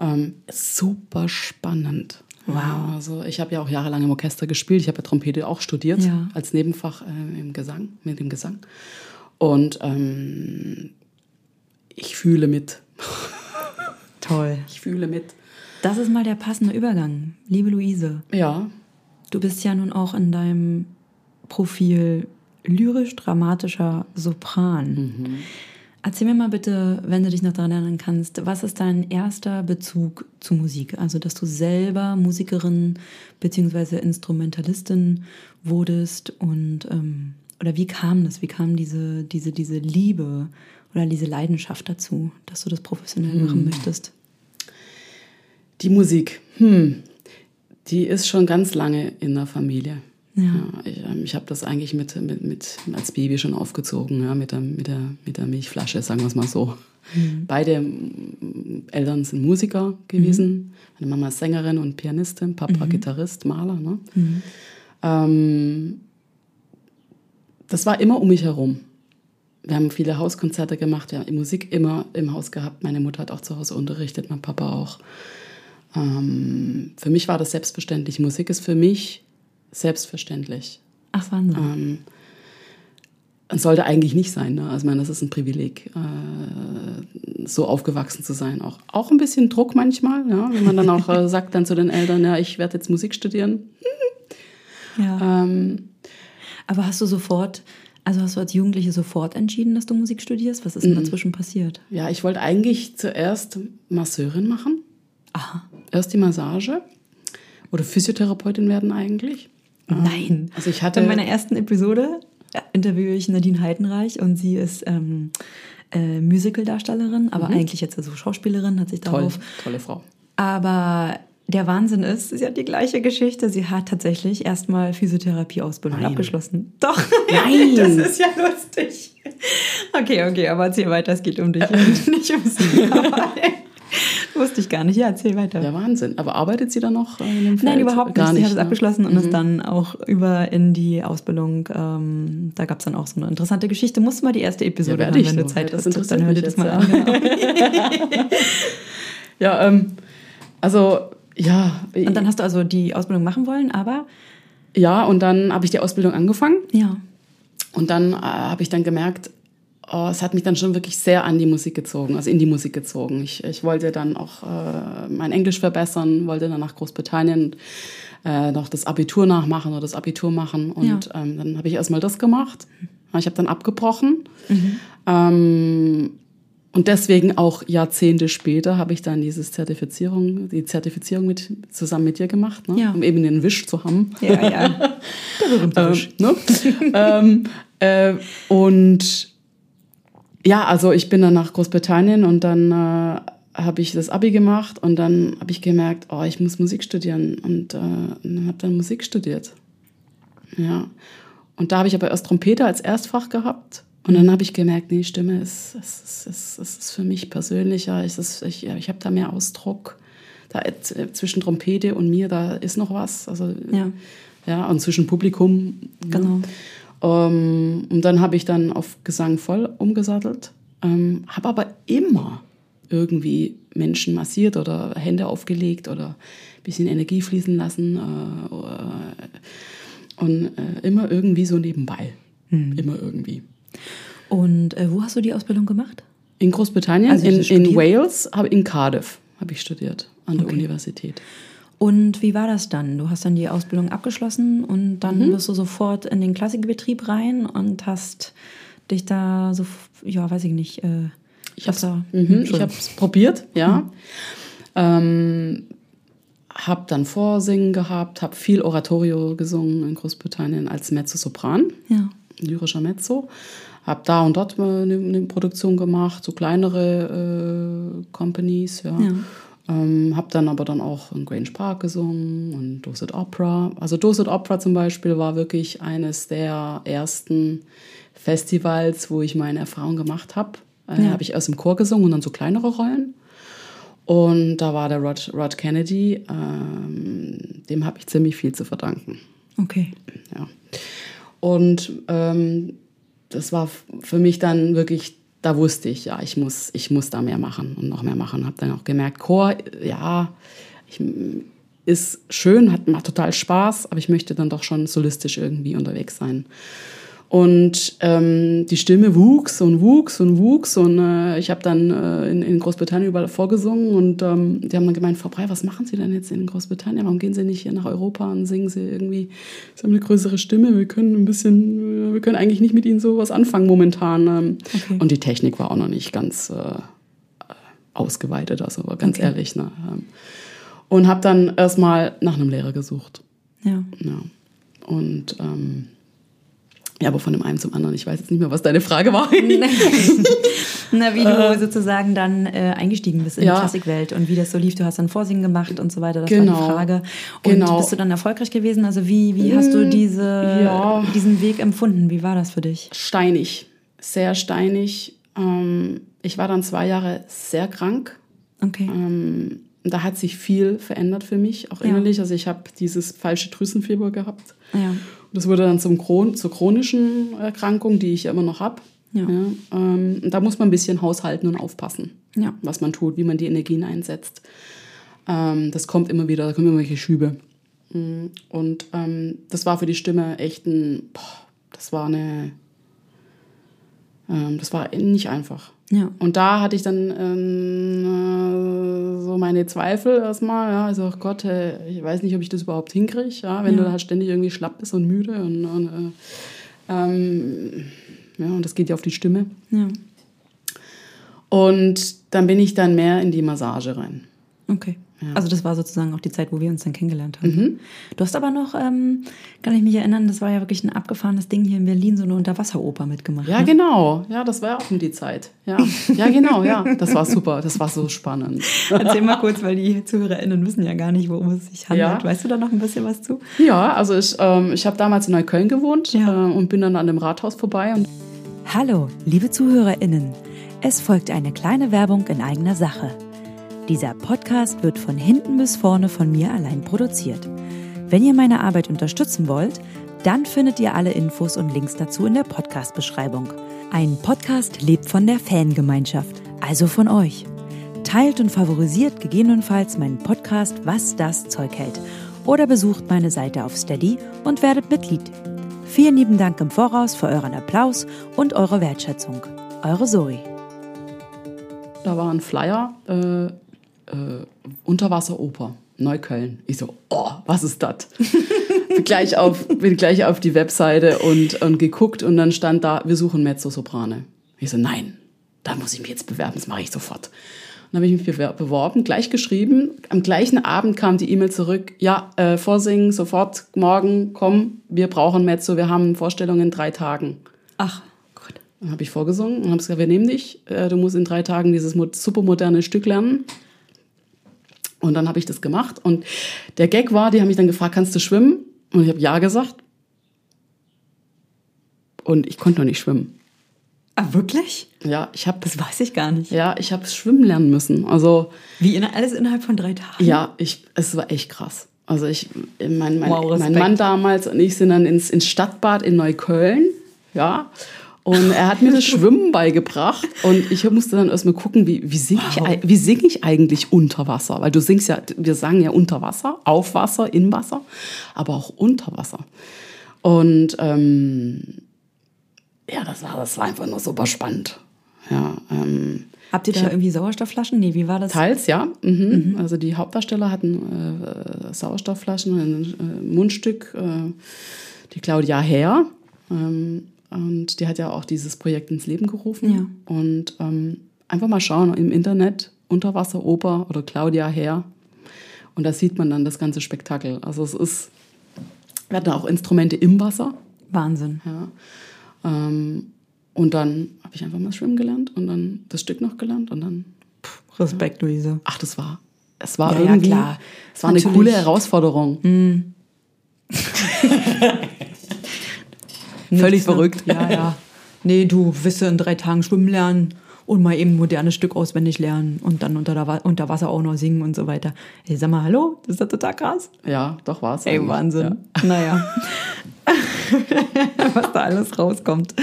Ähm, super spannend. Wow. Also ich habe ja auch jahrelang im Orchester gespielt. Ich habe ja Trompete auch studiert Ja. als Nebenfach äh, im Gesang, mit dem Gesang. Und ähm, ich fühle mit. Toll. Ich fühle mit. Das ist mal der passende Übergang. Liebe Luise, Ja, du bist ja nun auch in deinem Profil lyrisch-dramatischer Sopran. Erzähl mir mal bitte, wenn du dich noch daran erinnern kannst, was ist dein erster Bezug zu Musik? Also, dass du selber Musikerin bzw. Instrumentalistin wurdest und ähm, oder wie kam das? Wie kam diese, diese, diese Liebe oder diese Leidenschaft dazu, dass du das professionell machen möchtest? die Musik. Hm. Die ist schon ganz lange in der Familie. Ja. ich ähm, ich habe das eigentlich mit, mit, mit als Baby schon aufgezogen, ja, mit, der, mit, der, mit der Milchflasche, sagen wir es mal so. Beide mm, Eltern sind Musiker gewesen. Meine Mama ist Sängerin und Pianistin, Papa Gitarrist, Maler. Ne? Ähm, das war immer um mich herum. Wir haben viele Hauskonzerte gemacht, wir haben Musik immer im Haus gehabt. Meine Mutter hat auch zu Hause unterrichtet, mein Papa auch. Ähm, für mich war das selbstverständlich. Musik ist für mich selbstverständlich. Ach, Wahnsinn. Ähm, es sollte eigentlich nicht sein. Ne? Also, ich meine, das ist ein Privileg, äh, so aufgewachsen zu sein. Auch, auch ein bisschen Druck manchmal, ja? wenn man dann auch äh, sagt dann zu den Eltern, ja, ich werde jetzt Musik studieren. ja. Ähm, Aber hast du sofort, also hast du als Jugendliche sofort entschieden, dass du Musik studierst? Was ist denn dazwischen passiert? ja, ich wollte eigentlich zuerst Masseurin machen. Aha. Erst die Massage oder Physiotherapeutin werden eigentlich. Nein. Also ich hatte In meiner ersten Episode äh, interviewe ich Nadine Heidenreich und sie ist ähm, äh, Musical-Darstellerin, aber eigentlich jetzt also Schauspielerin, hat sich toll, darauf. tolle Frau. Aber der Wahnsinn ist, sie hat die gleiche Geschichte. Sie hat tatsächlich erstmal Physiotherapie-Ausbildung abgeschlossen. Doch. Nein. das ist ja lustig. Okay, okay, aber erzähl weiter. Es geht um dich und nicht um sie. Wusste ich gar nicht. Ja, erzähl weiter. Ja, Wahnsinn. Aber arbeitet sie dann noch äh, in dem Feld? Nein, überhaupt nicht. Gar Sie nicht hat es ne? abgeschlossen und ist dann auch über in die Ausbildung. Ähm, da gab es dann auch so eine interessante Geschichte. Musst du mal die erste Episode Ja, hören, ich wenn du noch. Zeit Ja, das hast. Dann hör dir das mal jetzt, an. Ja, ähm, also ja. Und dann hast du also die Ausbildung machen wollen, aber ja, und dann habe ich die Ausbildung angefangen. ja. Und dann äh, habe ich dann gemerkt, oh, es hat mich dann schon wirklich sehr an die Musik gezogen, also in die Musik gezogen. Ich, ich wollte dann auch äh, mein Englisch verbessern, wollte dann nach Großbritannien äh, noch das Abitur nachmachen oder das Abitur machen. Und ähm, dann habe ich erstmal das gemacht. Ich habe dann abgebrochen. Ähm, und deswegen auch Jahrzehnte später habe ich dann dieses Zertifizierung, die Zertifizierung mit, zusammen mit dir gemacht, ne? Ja. um eben den Wisch zu haben. Ja, ja. Der berühmte Ähm, Wisch. ne? ähm, äh, und ja, also ich bin dann nach Großbritannien und dann äh, habe ich das Abi gemacht und dann habe ich gemerkt, oh, ich muss Musik studieren und äh, habe dann Musik studiert. Ja. Und da habe ich aber erst Trompete als Erstfach gehabt. Und dann habe ich gemerkt, nee, Stimme ist, ist, ist, ist, ist, für mich persönlicher. Ist, ist, ich ich habe da mehr Ausdruck. Da, äh, zwischen Trompete und mir, da ist noch was. Also, Ja. ja, und zwischen Publikum. Genau. Ja. Ähm, und dann habe ich dann auf Gesang voll umgesattelt. Ähm, habe aber immer irgendwie Menschen massiert oder Hände aufgelegt oder ein bisschen Energie fließen lassen. Äh, äh, und äh, immer irgendwie so nebenbei. Immer irgendwie. Und äh, wo hast du die Ausbildung gemacht? In Großbritannien, Also in, in? Wales, habe in Cardiff habe ich studiert an der Okay. Universität. Und wie war das dann? Du hast dann die Ausbildung abgeschlossen und dann Mhm. bist du sofort in den Klassikbetrieb rein und hast dich da so, ja, weiß ich nicht. Äh, Ich habe da, mhm, ich hab's probiert, ja. Ähm, habe dann Vorsingen gehabt, habe viel Oratorio gesungen in Großbritannien als Mezzosopran, ja. lyrischer Mezzo. Habe da und dort mal eine, eine Produktion gemacht, so kleinere äh, Companies, ja. Ja. Ähm, habe dann aber dann auch in Grange Park gesungen und Dorset Opera. Also Dorset Opera zum Beispiel war wirklich eines der ersten Festivals, wo ich meine Erfahrung gemacht habe. Äh, Ja. Habe ich erst im Chor gesungen und dann so kleinere Rollen. Und da war der Rod, Rod Kennedy, ähm, dem habe ich ziemlich viel zu verdanken. Okay. Ja. Und ähm, das war für mich dann wirklich, da wusste ich, ja, ich muss, ich muss da mehr machen und noch mehr machen. Habe dann auch gemerkt, Chor, ja, ich, ist schön, hat, macht total Spaß, aber ich möchte dann doch schon solistisch irgendwie unterwegs sein. Und ähm, die Stimme wuchs und wuchs und wuchs. Und äh, ich habe dann äh, in, in, Großbritannien überall vorgesungen. Und ähm, die haben dann gemeint, Frau Brey, was machen Sie denn jetzt in Großbritannien? Warum gehen Sie nicht hier nach Europa und singen Sie irgendwie? Sie haben eine größere Stimme. Wir können ein bisschen, wir können eigentlich nicht mit Ihnen so was anfangen momentan. Ähm, okay. Und die Technik war auch noch nicht ganz äh, ausgeweitet, also ganz okay. ehrlich. Ne? Ähm, und habe dann erstmal nach einem Lehrer gesucht. Ja. ja. Und ähm, ja, aber von dem einen zum anderen. Ich weiß jetzt nicht mehr, was deine Frage war. Na, wie du äh, sozusagen dann äh, eingestiegen bist in ja. die Klassikwelt und wie das so lief. Du hast dann Vorsingen gemacht und so weiter. Das genau. war die genau. Frage. Und genau. bist du dann erfolgreich gewesen? Also wie, wie hast du hm, diese, ja. diesen Weg empfunden? Wie war das für dich? Steinig. Sehr steinig. Ähm, ich war dann zwei Jahre sehr krank. Okay. Ähm, da hat sich viel verändert für mich, auch innerlich. Ja. Also ich habe dieses falsche Drüsenfieber gehabt. Ja. Das wurde dann zum Chron zur chronischen Erkrankung, die ich ja immer noch habe. Ja. Ja, ähm, da muss man ein bisschen haushalten und aufpassen, ja. was man tut, wie man die Energien einsetzt. Ähm, das kommt immer wieder, da kommen immer welche Schübe. Mm, und ähm, das war für die Stimme echt ein, boah, das war eine, ähm, das war nicht einfach. Ja. Und da hatte ich dann ähm, äh, so meine Zweifel erstmal. Ja, also oh Gott, hey, ich weiß nicht, ob ich das überhaupt hinkriege, ja, wenn ja. du halt ständig irgendwie schlapp bist und müde und, und äh, ähm, ja, und das geht ja auf die Stimme. Ja. Und dann bin ich dann mehr in die Massage rein. Okay. Ja. Also das war sozusagen auch die Zeit, wo wir uns dann kennengelernt haben. Mhm. Du hast aber noch, ähm, kann ich mich erinnern, das war ja wirklich ein abgefahrenes Ding hier in Berlin, so eine Unterwasseroper mitgemacht. Ja, ne? genau. Ja, das war ja auch um die Zeit. Ja. ja, genau, ja. Das war super. Das war so spannend. Erzähl mal kurz, weil die ZuhörerInnen wissen ja gar nicht, worum es sich handelt. Ja. Weißt du da noch ein bisschen was zu? Ja, also ich, ähm, ich habe damals in Neukölln gewohnt ja. äh, und bin dann an dem Rathaus vorbei. Und Hallo, liebe ZuhörerInnen. Es folgt eine kleine Werbung in eigener Sache. Dieser Podcast wird von hinten bis vorne von mir allein produziert. Wenn ihr meine Arbeit unterstützen wollt, dann findet ihr alle Infos und Links dazu in der Podcast-Beschreibung. Ein Podcast lebt von der Fangemeinschaft, also von euch. Teilt und favorisiert gegebenenfalls meinen Podcast Was das Zeug hält oder besucht meine Seite auf Steady und werdet Mitglied. Vielen lieben Dank im Voraus für euren Applaus und eure Wertschätzung. Eure Zoe. Da war ein Flyer, äh, äh, Unterwasseroper, Neukölln. Ich so, oh, was ist das? bin, gleich auf, bin gleich auf die Webseite und, und geguckt und dann stand da, wir suchen Mezzo-Soprane. Ich so, nein, da muss ich mich jetzt bewerben, das mache ich sofort. Und dann habe ich mich beworben, gleich geschrieben. Am gleichen Abend kam die E-Mail zurück, ja, äh, vorsingen, sofort, morgen, komm, wir brauchen Mezzo, wir haben Vorstellungen in drei Tagen. Ach, gut. Dann habe ich vorgesungen und habe gesagt, wir nehmen dich, äh, du musst in drei Tagen dieses supermoderne Stück lernen. Und dann habe ich das gemacht. Und der Gag war, die haben mich dann gefragt, kannst du schwimmen? Und ich habe ja gesagt. Und ich konnte noch nicht schwimmen. Ah, wirklich? Ja, ich habe. Das weiß ich gar nicht. Ja, ich habe schwimmen lernen müssen. Also. Wie in, alles innerhalb von drei Tagen? Ja, ich, es war echt krass. Also ich, mein, mein, wow, mein Mann damals und ich sind dann ins, ins Stadtbad in Neukölln. Ja. Und er hat mir das Schwimmen beigebracht und ich musste dann erstmal gucken, wie, wie singe wow. ich, wie sing ich eigentlich unter Wasser? Weil du singst ja, wir sagen ja unter Wasser, auf Wasser, in Wasser, aber auch unter Wasser. Und ähm, ja, das war, das war einfach nur super spannend. Ja, ähm, Habt ihr da irgendwie Sauerstoffflaschen? Nee, wie war das? Teils, ja. Mhm. Mhm. Also die Hauptdarsteller hatten äh, Sauerstoffflaschen, ein äh, Mundstück, äh, die Claudia Herr. Ähm, und die hat ja auch dieses Projekt ins Leben gerufen. Ja. Und ähm, einfach mal schauen im Internet, Unterwasseroper oder Claudia Herr. Und da sieht man dann das ganze Spektakel. Also es ist, wir hatten auch Instrumente im Wasser. Wahnsinn. Ja. Ähm, und dann habe ich einfach mal schwimmen gelernt und dann das Stück noch gelernt und dann. Pff, Respekt, ja. Luise. Ach, das war, es war ja, irgendwie, ja, klar. es war Natürlich. eine coole Herausforderung. Mm. Völlig verrückt. Ja, ja. Nee, du wirst in drei Tagen schwimmen lernen und mal eben ein modernes Stück auswendig lernen und dann unter, der, unter Wasser auch noch singen und so weiter. Ey, sag mal, hallo, das ist doch total krass. Ja, doch war es. Ey, Wahnsinn. Ja. Naja. Was da alles rauskommt.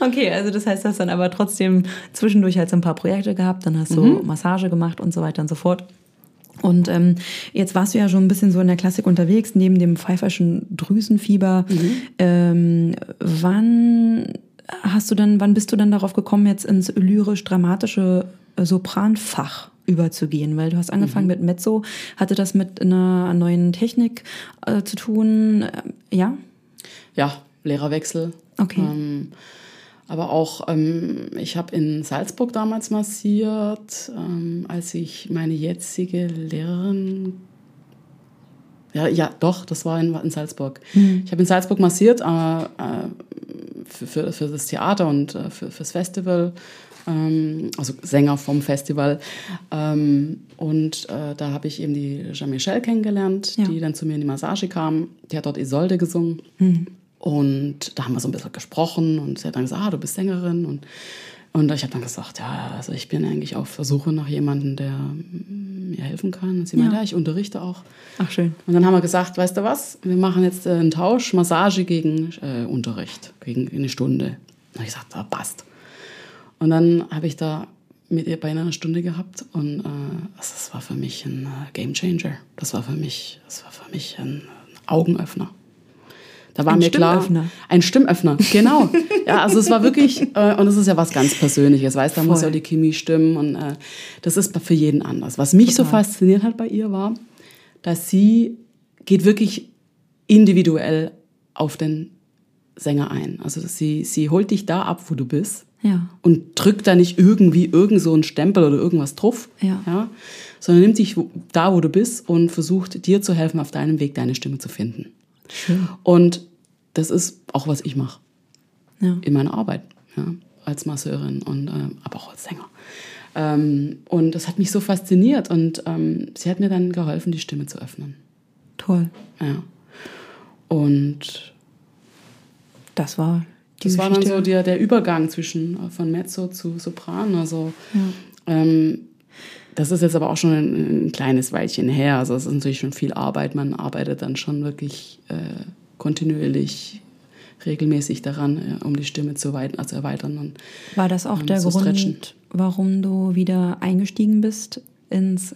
Okay, also das heißt, du hast dann aber trotzdem zwischendurch halt so ein paar Projekte gehabt, dann hast du mhm. Massage gemacht und so weiter und so fort. Und ähm, jetzt warst du ja schon ein bisschen so in der Klassik unterwegs, neben dem pfeiferschen Drüsenfieber. Mhm. Ähm, wann hast du dann, wann bist du dann darauf gekommen, jetzt ins lyrisch-dramatische äh, Sopranfach überzugehen? Weil du hast angefangen mhm. mit Mezzo. Hatte das mit einer neuen Technik äh, zu tun? Äh, ja? Ja, Lehrerwechsel. Okay. Ähm, aber auch, ähm, ich habe in Salzburg damals massiert, ähm, als ich meine jetzige Lehrerin ja, ja, doch, das war in, in Salzburg. Mhm. Ich habe in Salzburg massiert äh, äh, für, für, für, das Theater und äh, für, fürs Festival, ähm, also Sänger vom Festival. Ähm, und äh, da habe ich eben die Jean-Michel kennengelernt, ja. die dann zu mir in die Massage kam. Die hat dort Isolde gesungen. Mhm. Und da haben wir so ein bisschen gesprochen und sie hat dann gesagt, ah, du bist Sängerin. Und, und ich habe dann gesagt, ja, also ich bin eigentlich auf der Suche nach jemandem, der mir helfen kann. Und sie ja. meinte, ja, ich unterrichte auch. Ach, schön. Und dann haben wir gesagt, weißt du was, wir machen jetzt äh, einen Tausch, Massage gegen äh, Unterricht, gegen eine Stunde. Und ich gesagt, da passt. Und dann habe ich da mit ihr beinahe eine Stunde gehabt und äh, das war für mich ein äh, Game Changer. Das war für mich, das war für mich ein Augenöffner. Da war ein mir klar, ein Stimmöffner, genau. ja, also es war wirklich, äh, und es ist ja was ganz Persönliches, weißt, da Voll. muss ja die Chemie stimmen und äh, das ist für jeden anders. Was mich Total. so fasziniert hat bei ihr war, dass sie geht wirklich individuell auf den Sänger ein. Also sie, sie holt dich da ab, wo du bist. Ja. Und drückt da nicht irgendwie irgend so einen Stempel oder irgendwas drauf. Ja. ja. Sondern nimmt dich da, wo du bist und versucht dir zu helfen, auf deinem Weg deine Stimme zu finden. Schön. Und das ist auch, was ich mache ja. in meiner Arbeit, ja, als Masseurin und äh, aber auch als Sänger. Ähm, und das hat mich so fasziniert und ähm, sie hat mir dann geholfen, die Stimme zu öffnen. Toll. Ja. Und das war die Das Geschichte. war dann so der, der Übergang zwischen äh, von Mezzo zu Sopran. Also ja. ähm, das ist jetzt aber auch schon ein, ein, kleines Weilchen her. Also es ist natürlich schon viel Arbeit. Man arbeitet dann schon wirklich äh, kontinuierlich regelmäßig daran, äh, um die Stimme zu weiten, also erweitern. Und, War das auch ähm, der Grund, stretchen. warum du wieder eingestiegen bist ins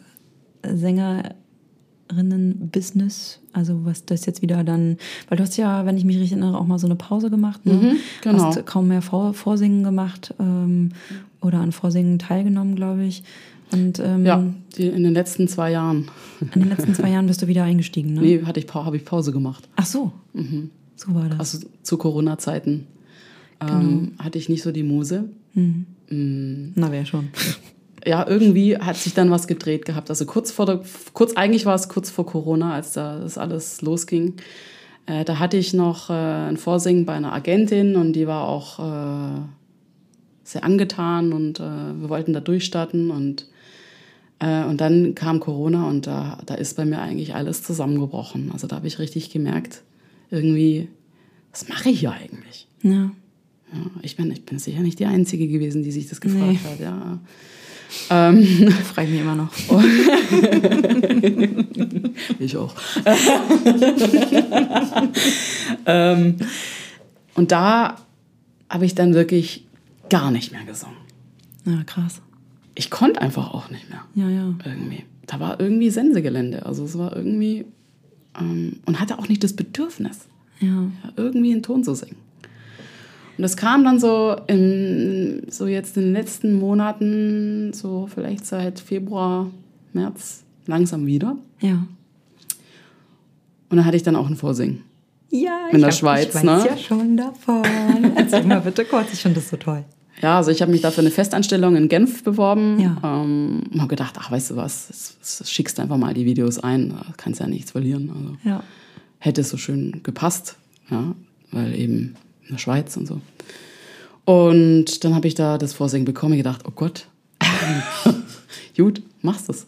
Sängerinnen-Business? Also was das jetzt wieder dann, weil du hast ja, wenn ich mich richtig erinnere, auch mal so eine Pause gemacht. Ne? Mhm, genau. Hast kaum mehr Vor Vorsingen gemacht ähm, oder an Vorsingen teilgenommen, glaube ich. Und, ähm, ja, in den letzten zwei Jahren. In den letzten zwei Jahren bist du wieder eingestiegen, ne? Nee, hatte ich, habe ich Pause gemacht. Ach so. Mhm. So war das. Also zu Corona-Zeiten ähm, genau. hatte ich nicht so die Muse. Mhm. Mhm. Na, wer schon. Ja, irgendwie hat sich dann was gedreht gehabt. Also kurz vor der, kurz, eigentlich war es kurz vor Corona, als da das alles losging. Äh, da hatte ich noch äh, ein Vorsingen bei einer Agentin und die war auch äh, sehr angetan und äh, wir wollten da durchstarten und und dann kam Corona und da, da ist bei mir eigentlich alles zusammengebrochen. Also da habe ich richtig gemerkt, irgendwie, was mache ich hier eigentlich? Ja. ja ich, bin, ich bin sicher nicht die Einzige gewesen, die sich das gefragt nee. hat. Ja. Ähm, Frage ich mich immer noch. ich auch. ähm, und da habe ich dann wirklich gar nicht mehr gesungen. Ja, krass ich konnte einfach auch nicht mehr. Ja, ja. Irgendwie. Da war irgendwie Sensegelände. Also es war irgendwie. Ähm, und hatte auch nicht das Bedürfnis, ja. ja. irgendwie einen Ton zu singen. Und das kam dann so in, so jetzt in den letzten Monaten, so vielleicht seit Februar, März, langsam wieder. Ja. Und da hatte ich dann auch ein Vorsingen. Ja, in der Schweiz, ich weiß ne? ja schon davon. Erzähl mal bitte kurz, ich finde das so toll. Ja, also ich habe mich da für eine Festanstellung in Genf beworben ja. ähm, und habe gedacht, ach, weißt du was, das, schickst einfach mal die Videos ein, da kannst ja nichts verlieren. Also ja. hätte es so schön gepasst, ja, weil eben in der Schweiz und so. Und dann habe ich da das Vorsingen bekommen und gedacht, oh Gott, gut, machst es.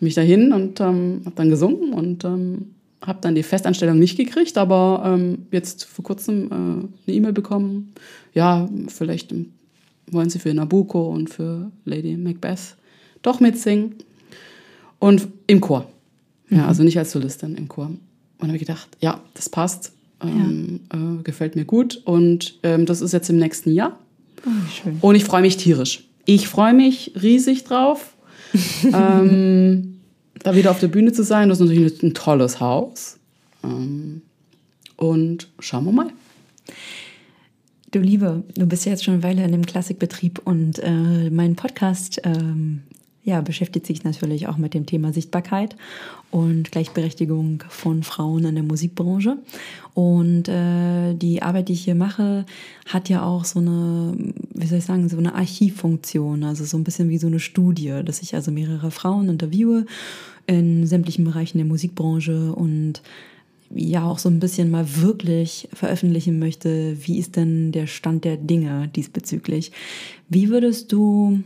Bin ich dahin und ähm, habe dann gesungen und ähm, habe dann die Festanstellung nicht gekriegt, aber ähm, jetzt vor kurzem äh, eine E-Mail bekommen, ja, vielleicht im wollen sie für Nabucco und für Lady Macbeth doch mitsingen. Und im Chor. Ja, mhm. also nicht als Solistin, im Chor. Und habe ich gedacht, ja, das passt. Ähm, ja. äh, gefällt mir gut. Und ähm, das ist jetzt im nächsten Jahr. Oh. Und ich freue mich tierisch. Ich freue mich riesig drauf, ähm, da wieder auf der Bühne zu sein. Das ist natürlich ein tolles Haus. Ähm, und schauen wir mal. Du Liebe, du bist ja jetzt schon eine Weile in dem Klassikbetrieb und äh, mein Podcast ähm, ja, beschäftigt sich natürlich auch mit dem Thema Sichtbarkeit und Gleichberechtigung von Frauen in der Musikbranche. Und äh, die Arbeit, die ich hier mache, hat ja auch so eine, wie soll ich sagen, so eine Archivfunktion, also so ein bisschen wie so eine Studie, dass ich also mehrere Frauen interviewe in sämtlichen Bereichen der Musikbranche und ja auch so ein bisschen mal wirklich veröffentlichen möchte, wie ist denn der Stand der Dinge diesbezüglich. Wie würdest du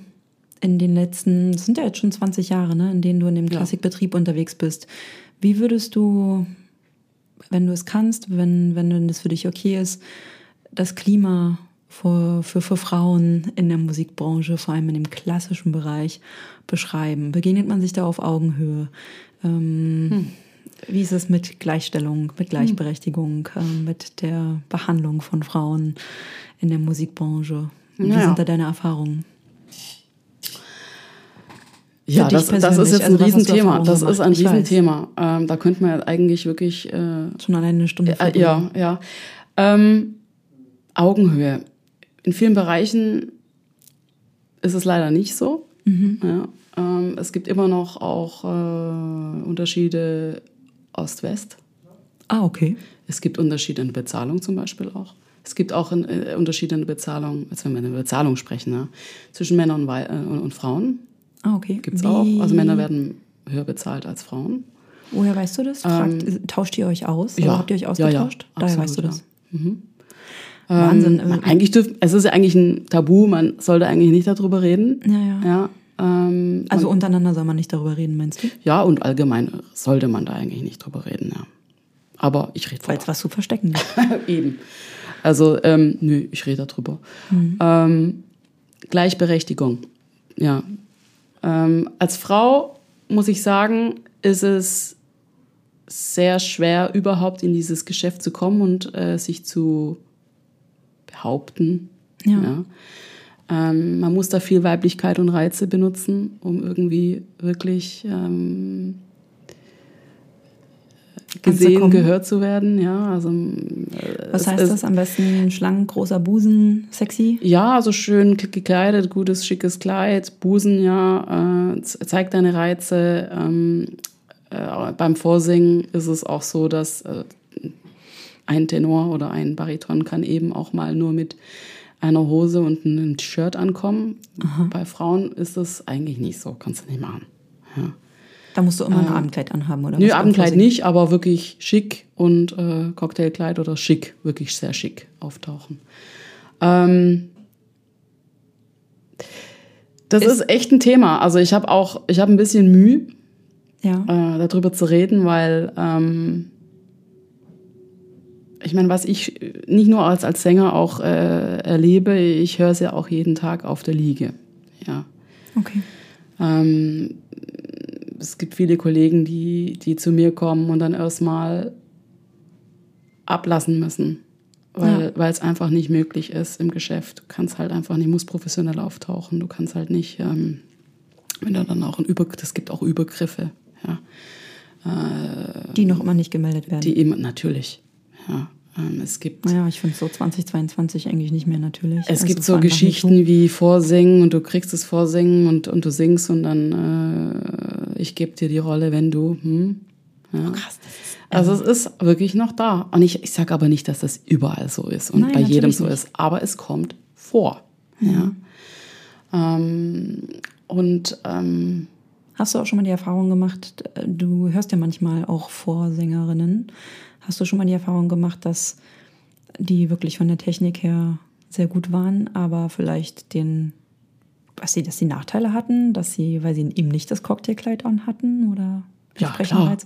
in den letzten, das sind ja jetzt schon 20 Jahre, ne, in denen du in dem Klassikbetrieb ja. unterwegs bist, wie würdest du, wenn du es kannst, wenn, wenn das für dich okay ist, das Klima für, für, für Frauen in der Musikbranche, vor allem in dem klassischen Bereich, beschreiben? Begegnet man sich da auf Augenhöhe? Ähm, hm wie ist es mit Gleichstellung, mit Gleichberechtigung, hm. mit der Behandlung von Frauen in der Musikbranche? Wie naja. sind da deine Erfahrungen? Ja, das, das ist jetzt ein also, Riesenthema. Das ist ein Riesenthema. Ähm, da könnte man eigentlich wirklich. Äh, Schon alleine eine Stunde. Äh, ja, ja. Ähm, Augenhöhe. In vielen Bereichen ist es leider nicht so. Mhm. Ja, ähm, es gibt immer noch auch äh, Unterschiede Ost-West. Ah, okay. Es gibt Unterschiede in Bezahlung zum Beispiel auch. Es gibt auch äh, Unterschiede in Bezahlung, also wenn wir über Bezahlung sprechen, ne? zwischen Männern und, äh, und, Frauen. Ah, okay. Gibt es auch. Also Männer werden höher bezahlt als Frauen. Woher weißt du das? Fragt, ähm, tauscht ihr euch aus? Ja. habt ihr euch ausgetauscht? Ja, ja, Daher weißt du das. Ja. Mhm. Wahnsinn. Ähm, eigentlich dürf, es ist ja eigentlich ein Tabu, man sollte eigentlich nicht darüber reden. Ja, ja. ja ähm, also untereinander soll man nicht darüber reden, meinst du? Ja, und allgemein sollte man da eigentlich nicht drüber reden, ja. Aber ich rede es was zu verstecken gibt. Eben. Also, ähm, nö, ich rede darüber. Mhm. Ähm, Gleichberechtigung, ja. Ähm, als Frau muss ich sagen, ist es sehr schwer, überhaupt in dieses Geschäft zu kommen und äh, sich zu behaupten. ja. ja. Ähm, man muss da viel Weiblichkeit und Reize benutzen, um irgendwie wirklich ähm, gesehen, gehört zu werden. Ja, also, äh, Was heißt das am besten? Schlank, großer Busen, sexy? Ja, also schön gekleidet, gutes, schickes Kleid, Busen, ja, äh, zeigt deine Reize. Ähm, äh, beim Vorsingen ist es auch so, dass äh, ein Tenor oder ein Bariton kann eben auch mal nur mit einer Hose und einem T-Shirt ankommen. Aha. Bei Frauen ist das eigentlich nicht so, kannst du nicht machen. Ja. Da musst du immer ein ähm, Abendkleid anhaben, oder? Nö, Abendkleid nicht, aber wirklich schick und äh, Cocktailkleid oder schick, wirklich sehr schick auftauchen. Ähm, das ist, ist, echt ein Thema. Also ich habe auch, ich habe ein bisschen Mühe, ja. äh, darüber zu reden, weil ähm, ich meine, was ich nicht nur als, als Sänger auch äh, erlebe, ich höre es ja auch jeden Tag auf der Liege. Ja. Okay. Ähm, es gibt viele Kollegen, die, die zu mir kommen und dann erstmal ablassen müssen, weil ja. es einfach nicht möglich ist im Geschäft. Du kannst halt einfach nicht, musst professionell auftauchen. Du kannst halt nicht, ähm, wenn du dann auch ein Über, das gibt auch Übergriffe, ja. Äh, die noch immer nicht gemeldet werden. Die immer, natürlich, ja. Ähm, es gibt. Naja, ich finde so 2022 eigentlich nicht mehr natürlich. Es also gibt so Geschichten wie Vorsingen und du kriegst das Vorsingen und, und du singst und dann äh, ich gebe dir die Rolle, wenn du. Hm? Ja. Oh, krass, ist, also es ist wirklich noch da. Und ich, ich sage aber nicht, dass das überall so ist und Nein, bei jedem so nicht. ist, aber es kommt vor. Mhm. Ja. Ähm, und ähm, Hast du auch schon mal die Erfahrung gemacht, du hörst ja manchmal auch Vorsängerinnen, Hast du schon mal die Erfahrung gemacht, dass die wirklich von der Technik her sehr gut waren, aber vielleicht den, was sie, dass sie Nachteile hatten, dass sie, weil sie eben nicht das Cocktailkleid anhatten oder ja, klar.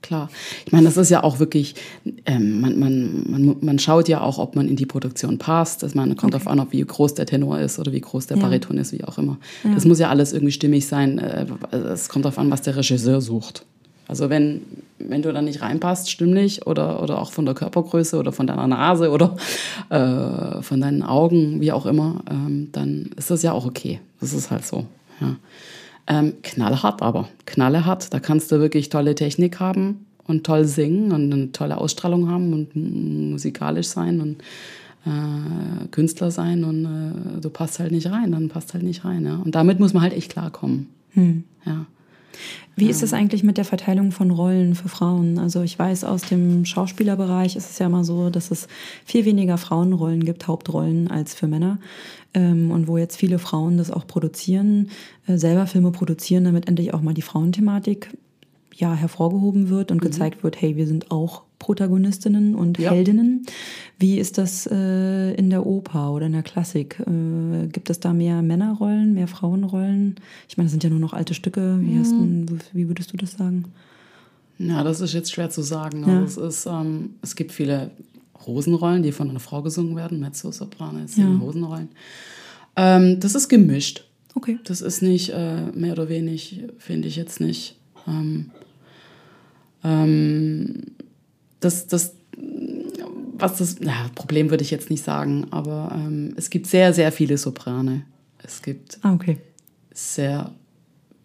klar. Ich meine, das ist ja auch wirklich, ähm, man, man, man, man schaut ja auch, ob man in die Produktion passt. Das man kommt okay. darauf an, ob wie groß der Tenor ist oder wie groß der ja. Bariton ist, wie auch immer. Ja. Das muss ja alles irgendwie stimmig sein. Äh, es kommt darauf an, was der Regisseur sucht. Also wenn, wenn du da nicht reinpasst, stimmlich oder, oder auch von der Körpergröße oder von deiner Nase oder äh, von deinen Augen, wie auch immer, ähm, dann ist das ja auch okay. Das ist halt so. Ja. Ähm, knallhart aber, knallhart. Da kannst du wirklich tolle Technik haben und toll singen und eine tolle Ausstrahlung haben und musikalisch sein und äh, Künstler sein und äh, du passt halt nicht rein, dann passt halt nicht rein. Ja? Und damit muss man halt echt klarkommen. Hm. Ja. Wie ist es eigentlich mit der Verteilung von Rollen für Frauen? Also ich weiß, aus dem Schauspielerbereich ist es ja immer so, dass es viel weniger Frauenrollen gibt, Hauptrollen, als für Männer. Ähm, und wo jetzt viele Frauen das auch produzieren, äh, selber Filme produzieren, damit endlich auch mal die Frauenthematik ja hervorgehoben wird und mhm. gezeigt wird, hey, wir sind auch Protagonistinnen und ja. Heldinnen. Wie ist das äh, in der Oper oder in der Klassik? Äh, gibt es da mehr Männerrollen, mehr Frauenrollen? Ich meine, das sind ja nur noch alte Stücke. Wie, mhm. du, wie würdest du das sagen? Ja, das ist jetzt schwer zu sagen. Ja. Also es, ist, ähm, es gibt viele Rosenrollen, die von einer Frau gesungen werden, Mezzo-Soprane, ja. Rosenrollen. Ähm, das ist gemischt. Okay. Das ist nicht äh, mehr oder wenig, finde ich jetzt nicht. Ähm, ähm, das, das, was das, ja, Problem würde ich jetzt nicht sagen, aber ähm, es gibt sehr, sehr viele Soprane. Es gibt ah, okay. sehr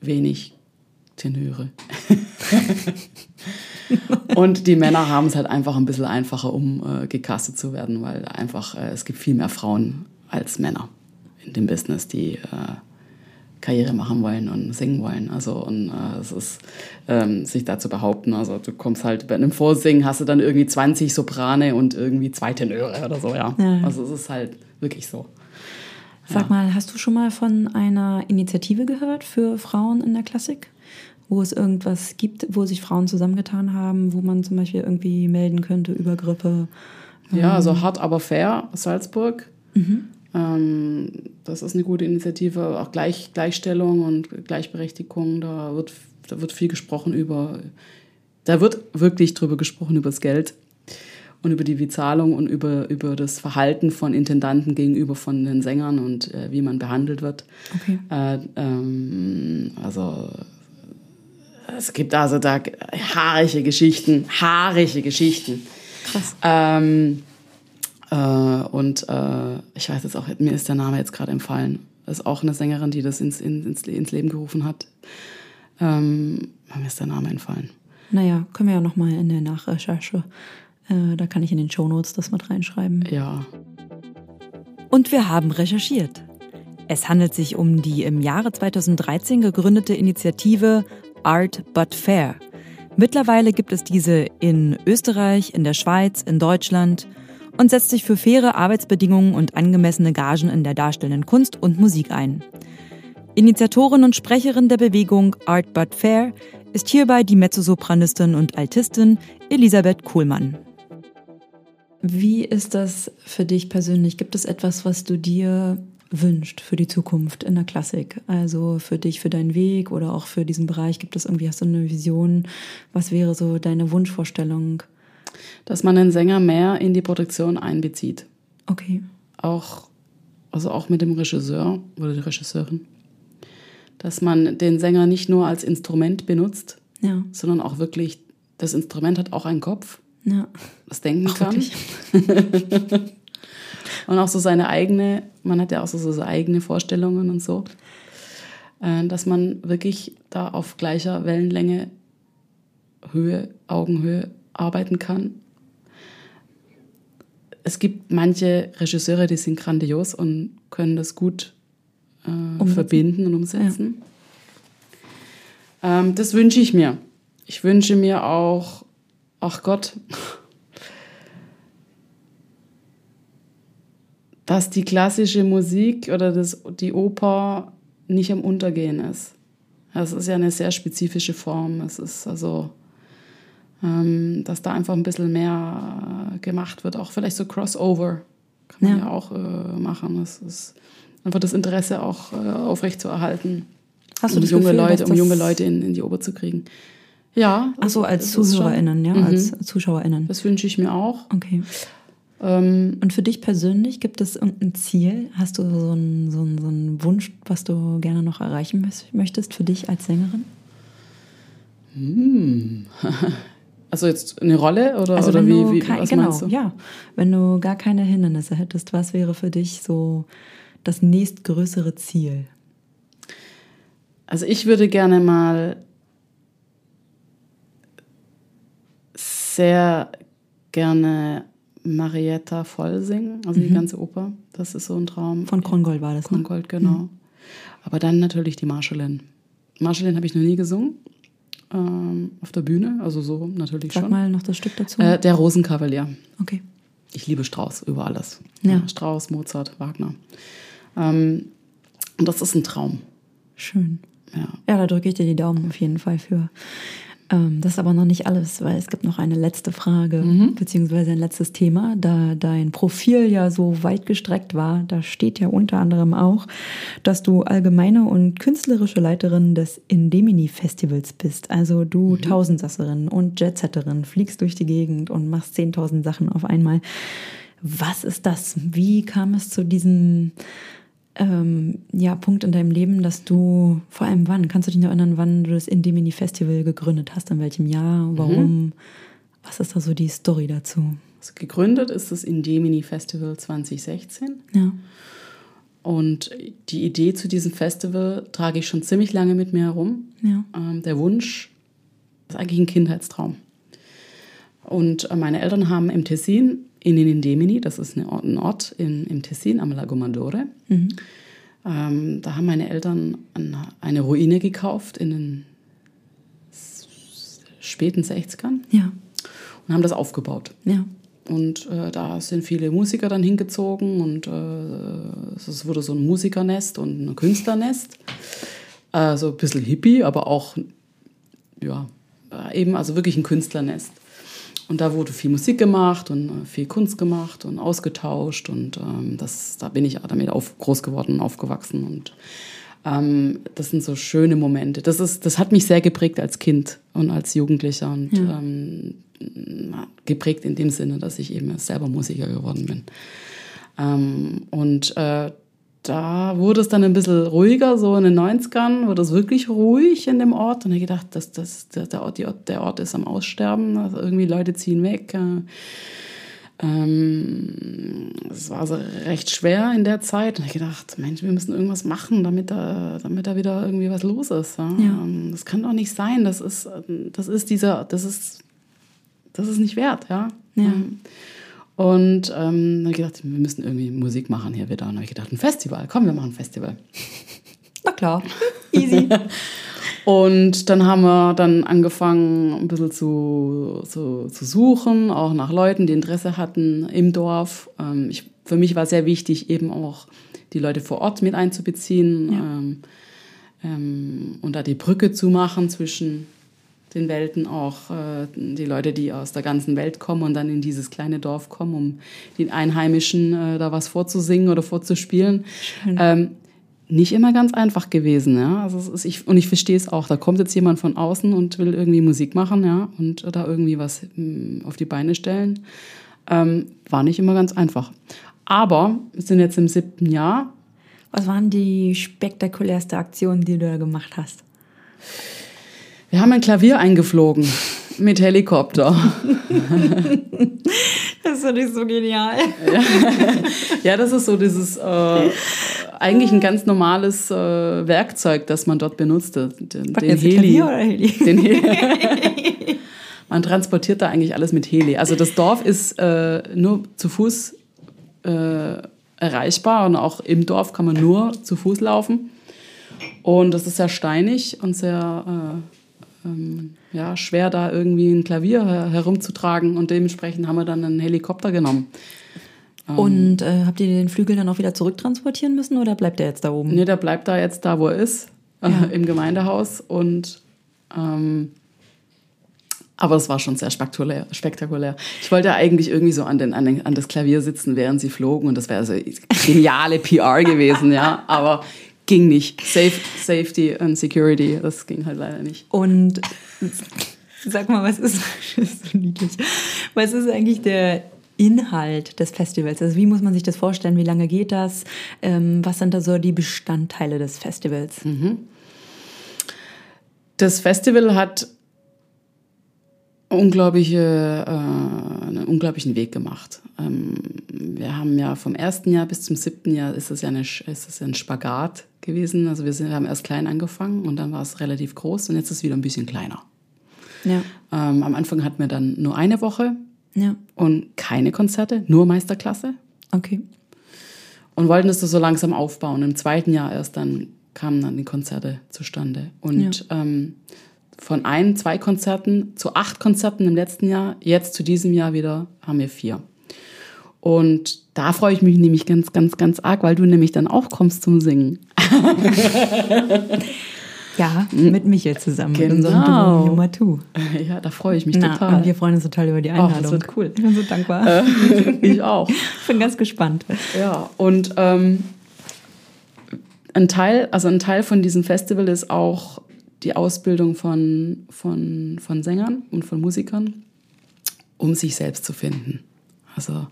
wenig Tenöre. und die Männer haben es halt einfach ein bisschen einfacher, um äh, gecastet zu werden, weil einfach äh, es gibt viel mehr Frauen als Männer in dem Business, die äh, Karriere machen wollen und singen wollen. Also und äh, es ist ähm, sich da zu behaupten. Also du kommst halt bei einem Vorsingen hast du dann irgendwie 20 Soprane und irgendwie zwei Tenöre oder so, ja. ja. Also es ist halt wirklich so. Sag mal, hast du schon mal von einer Initiative gehört für Frauen in der Klassik? Wo es irgendwas gibt, wo sich Frauen zusammengetan haben, wo man zum Beispiel irgendwie melden könnte, Übergriffe? Ja, also ähm. hart aber fair, Salzburg. Mhm. Ähm, das ist eine gute Initiative, auch Gleich, Gleichstellung und Gleichberechtigung. Da wird, da wird viel gesprochen über, da wird wirklich drüber gesprochen, über das Geld und über die Bezahlung und über, über das Verhalten von Intendanten gegenüber von den Sängern und äh, wie man behandelt wird. Okay. Äh, ähm, also es gibt also da haarige Geschichten, haarige Geschichten. Krass. Ähm, äh, und äh, ich weiß jetzt auch, mir ist der Name jetzt gerade empfallen. Das ist auch eine Sängerin, die das ins, ins, ins Leben gerufen hat. Ähm, mir ist der Name entfallen. Naja, können wir ja nochmal in der Nachrecherche. Äh, da kann ich in den Shownotes das mit reinschreiben. Ja. Und wir haben recherchiert. Es handelt sich um die im Jahre 2013 gegründete Initiative Art But Fair. Mittlerweile gibt es diese in Österreich, in der Schweiz, in Deutschland – und setzt sich für faire Arbeitsbedingungen und angemessene Gagen in der darstellenden Kunst und Musik ein. Initiatorin und Sprecherin der Bewegung Art But Fair ist hierbei die Mezzosopranistin und Altistin Elisabeth Kuhlmann. Wie ist das für dich persönlich? Gibt es etwas, was du dir wünscht für die Zukunft in der Klassik? Also für dich, für deinen Weg oder auch für diesen Bereich? Gibt es irgendwie, hast du eine Vision? Was wäre so deine Wunschvorstellung? Dass man den Sänger mehr in die Produktion einbezieht. Okay. Auch, also auch mit dem Regisseur oder der Regisseurin. Dass man den Sänger nicht nur als Instrument benutzt, ja. sondern auch wirklich, das Instrument hat auch einen Kopf, ja. das denken Ach, kann. und auch so seine eigene, man hat ja auch so, so seine eigene Vorstellungen und so. Äh, dass man wirklich da auf gleicher Wellenlänge, Höhe, Augenhöhe arbeiten kann. Es gibt manche Regisseure, die sind grandios und können das gut äh, verbinden und umsetzen. Ja. Ähm, das wünsche ich mir. Ich wünsche mir auch, ach Gott, dass die klassische Musik oder das, die Oper nicht am Untergehen ist. Das ist ja eine sehr spezifische Form. Es ist also ähm, dass da einfach ein bisschen mehr gemacht wird. Auch vielleicht so Crossover kann man ja, ja auch äh, machen. Das ist einfach das Interesse auch äh, aufrechtzuerhalten. Hast du um das junge Gefühl, Leute, um junge Leute in, in die Oper zu kriegen. Ja. Achso, als ZuhörerInnen, ja, mhm. als ZuschauerInnen. Das wünsche ich mir auch. Okay. Ähm, Und für dich persönlich, gibt es irgendein Ziel? Hast du so einen, so, einen, so einen Wunsch, was du gerne noch erreichen möchtest für dich als Sängerin? Hm. Also jetzt eine Rolle oder, also oder wie, wie kein, was genau, meinst du? Ja, wenn du gar keine Hindernisse hättest, was wäre für dich so das nächstgrößere Ziel? Also ich würde gerne mal sehr gerne Marietta voll singen, also mhm. die ganze Oper. Das ist so ein Traum. Von Krongold war das, ne? Krongold, genau. Mhm. Aber dann natürlich die Marschallin. Marschallin habe ich noch nie gesungen ähm, auf der Bühne, also so natürlich Sag schon. Sag mal noch das Stück dazu. Äh, der Rosenkavalier. Okay. Ich liebe Strauß über alles. Ja. Strauß, Mozart, Wagner. Ähm, und das ist ein Traum. Schön. Ja. ja, da drücke ich dir die Daumen auf jeden Fall für. Ähm, das ist aber noch nicht alles, weil es gibt noch eine letzte Frage, mhm. beziehungsweise ein letztes Thema. Da dein Profil ja so weit gestreckt war, da steht ja unter anderem auch, dass du allgemeine und künstlerische Leiterin des Indemini Festivals bist. Also du mhm. Tausendsasserin und Jetsetterin, fliegst durch die Gegend und machst 10.000 Sachen auf einmal. Was ist das? Wie kam es zu diesem ähm, ja, Punkt in deinem Leben, dass du, vor allem wann, kannst du dich noch erinnern, wann du das Indemini Festival gegründet hast, in welchem Jahr, warum? Mhm. Was ist da so die Story dazu? Also gegründet ist das Indemini Festival 2016. Ja. Und die Idee zu diesem Festival trage ich schon ziemlich lange mit mir herum. Ja. Ähm, der Wunsch ist eigentlich ein Kindheitstraum. Und äh, meine Eltern haben im Tessin in Indemini, das ist ein Ort in, im Tessin am Lago Maggiore. Mhm. Ähm, da haben meine Eltern eine Ruine gekauft in den späten 60ern ja. und haben das aufgebaut. Ja. Und äh, da sind viele Musiker dann hingezogen und äh, es wurde so ein Musikernest und ein Künstlernest. Äh, so ein bisschen Hippie, aber auch, ja, eben, also wirklich ein Künstlernest. Und da wurde viel Musik gemacht und äh, viel Kunst gemacht und ausgetauscht. Und ähm, das, da bin ich damit auf, groß geworden, aufgewachsen. Und ähm, das sind so schöne Momente. Das, ist, das hat mich sehr geprägt als Kind und als Jugendlicher. Und ja. ähm, geprägt in dem Sinne, dass ich eben selber Musiker geworden bin. Ähm, und äh, da wurde es dann ein bisschen ruhiger, so in den 90ern wurde es wirklich ruhig in dem Ort. Und ich gedacht, das, das, der, Ort, der Ort ist am Aussterben, also irgendwie Leute ziehen weg. Ähm, es war also recht schwer in der Zeit. Und ich gedacht, Mensch, wir müssen irgendwas machen, damit da, damit da wieder irgendwie was los ist. Ja? Ja. Ähm, das kann doch nicht sein. Das ist, das ist dieser, das ist, das ist nicht wert, ja. ja. Ähm, und ähm, dann habe ich gedacht, wir müssen irgendwie Musik machen hier wieder. Und dann habe ich gedacht, ein Festival. Komm, wir machen ein Festival. Na klar, easy. und dann haben wir dann angefangen, ein bisschen zu, zu, zu suchen, auch nach Leuten, die Interesse hatten im Dorf. Ähm, ich, für mich war sehr wichtig, eben auch die Leute vor Ort mit einzubeziehen ja. ähm, ähm, und da die Brücke zu machen zwischen den Welten auch äh, die Leute, die aus der ganzen Welt kommen und dann in dieses kleine Dorf kommen, um den Einheimischen äh, da was vorzusingen oder vorzuspielen. Ähm, nicht immer ganz einfach gewesen, ja. Also ist, ich, und ich verstehe es auch. Da kommt jetzt jemand von außen und will irgendwie Musik machen, ja, und da irgendwie was mh, hm, auf die Beine stellen. Ähm, war nicht immer ganz einfach. Aber wir sind jetzt im siebten Jahr. Was waren die spektakulärste Aktionen, die du da gemacht hast? Wir haben ein Klavier eingeflogen mit Helikopter. das ist doch nicht so genial. ja, das ist so dieses äh, eigentlich ein ganz normales äh, Werkzeug, das man dort benutzt. Den, den Heli. Klavier oder Heli? Den Heli. man transportiert da eigentlich alles mit Heli. Also das Dorf ist äh, nur zu Fuß äh, erreichbar und auch im Dorf kann man nur zu Fuß laufen. Und das ist sehr steinig und sehr äh, ähm, ja, schwer, da irgendwie ein Klavier her herumzutragen. Und dementsprechend haben wir dann einen Helikopter genommen. Ähm, und äh, habt ihr den Flügel dann auch wieder zurücktransportieren müssen oder bleibt der jetzt da oben? Nee, der bleibt da jetzt da, wo er ist, äh, ja. im Gemeindehaus. Und ähm, aber es war schon sehr spektakulär, spektakulär. Ich wollte eigentlich irgendwie so an, den, an, den, an das Klavier sitzen, während sie flogen. Und das wäre so geniale PR gewesen, ja. Aber ging nicht. Safe, Safety und Security, das ging halt leider nicht. Und Sag mal, was ist, ist so niedlich. Was ist eigentlich der Inhalt des Festivals? Also wie muss man sich das vorstellen? Wie lange geht das? Ähm, was sind da so die Bestandteile des Festivals? Mhm. Das Festival hat unglaubliche, äh, einen unglaublichen Weg gemacht. Ähm, wir haben ja vom ersten Jahr bis zum siebten Jahr ist es ja, eine, ist es ein Spagat gewesen. Also wir sind, haben erst klein angefangen und dann war es relativ groß und jetzt ist es wieder ein bisschen kleiner. Ja. Ähm, am Anfang hatten wir dann nur eine Woche ja. und keine Konzerte, nur Meisterklasse. Okay. Und wollten das so langsam aufbauen. Im zweiten Jahr erst dann kamen dann die Konzerte zustande. Und ja. ähm, von ein, zwei Konzerten zu acht Konzerten im letzten Jahr, jetzt zu diesem Jahr wieder haben wir vier. Und da freue ich mich nämlich ganz, ganz, ganz arg, weil du nämlich dann auch kommst zum Singen. ja, mit Michael zusammen, genau. mit unserem Duo Nummer 2. Ja, da freue ich mich Na, total. Und wir freuen uns total über die Einladung. Oh, das wird cool. Ich bin so dankbar. Äh, ich auch. Ich bin ganz gespannt. Ja, und ähm, ein Teil, also ein Teil von diesem Festival ist auch die Ausbildung von, von, von Sängern und von Musikern, um sich selbst zu finden. Also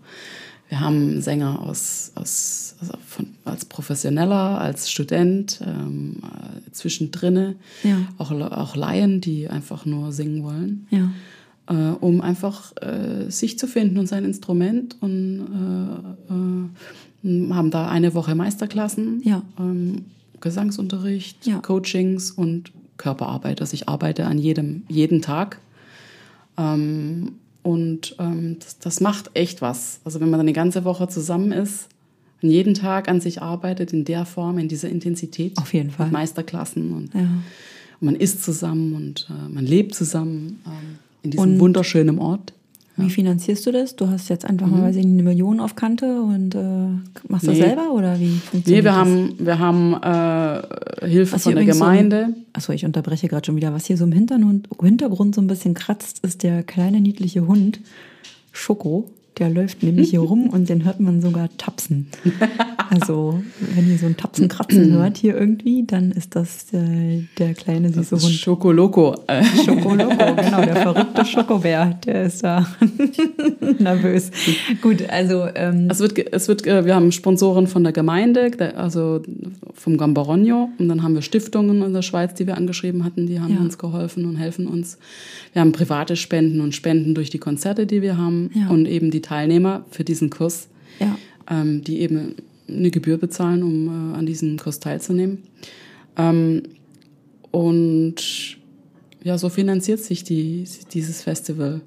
wir haben Sänger aus, aus, also von, als Professioneller, als Student, ähm, äh, zwischendrin, ja. auch, auch Laien, die einfach nur singen wollen. Ja. Äh, um einfach äh, sich zu finden und sein Instrument und äh, äh, haben da eine Woche Meisterklassen, ja. ähm, Gesangsunterricht, Coachings und Körperarbeit. Also ich arbeite an jedem, jeden Tag. Ähm, und ähm, das, das, macht echt was. Also wenn man dann eine ganze Woche zusammen ist und jeden Tag an sich arbeitet in der Form, in dieser Intensität. Auf jeden Fall. Mit Meisterklassen und, ja. und man isst zusammen und äh, man lebt zusammen ähm, in diesem und wunderschönen Ort. Wie finanzierst du das? Du hast jetzt einfach mhm. mal weiß ich, eine Million auf Kante und äh, machst nee. das selber oder wie funktioniert Nee, wir das? haben, wir haben äh, Hilfe was von der Gemeinde. So, achso, ich unterbreche gerade schon wieder. Was hier so im Hintergrund, Hintergrund so ein bisschen kratzt, ist der kleine niedliche Hund Schoko. Der läuft nämlich hier rum und den hört man sogar tapsen. Also, wenn ihr so ein Tapsen kratzen hört hier irgendwie, dann ist das äh, der kleine süße Hund. Schokoloko. Schokoloko, genau, der verrückte Schokobär, der ist da nervös. Gut, also. Ähm, es wird, es wird, äh, wir haben Sponsoren von der Gemeinde, also vom Gambarogno, und dann haben wir Stiftungen in der Schweiz, die wir angeschrieben hatten, die haben ja. uns geholfen und helfen uns. Wir haben private Spenden und Spenden durch die Konzerte, die wir haben ja. und eben die Teilnehmer für diesen Kurs, ja. ähm, die eben eine Gebühr bezahlen, um äh, an diesem Kurs teilzunehmen. Ähm, und ja, so finanziert sich die, dieses Festival.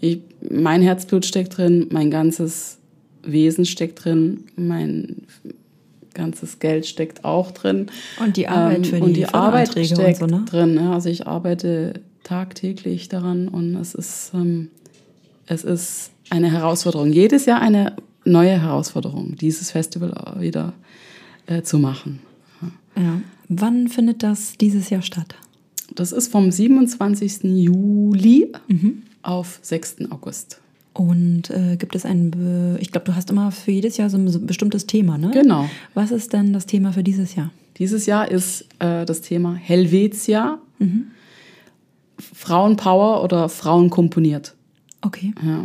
Ich, mein Herzblut steckt drin, mein ganzes Wesen steckt drin, mein ganzes Geld steckt auch drin. Und die Arbeit ähm, für die, und die Arbeit steckt so, ne? drin. Also ich arbeite tagtäglich daran und es ist, ähm, es ist eine Herausforderung. Jedes Jahr eine neue Herausforderung, dieses Festival wieder äh, zu machen. Ja. Wann findet das dieses Jahr statt? Das ist vom 27. Juli mhm. auf 6. August. Und äh, gibt es ein, ich glaube, du hast immer für jedes Jahr so ein bestimmtes Thema, ne? Genau. Was ist denn das Thema für dieses Jahr? Dieses Jahr ist äh, das Thema Helvetia, mhm. Frauenpower oder Frauen komponiert. Okay. Ja.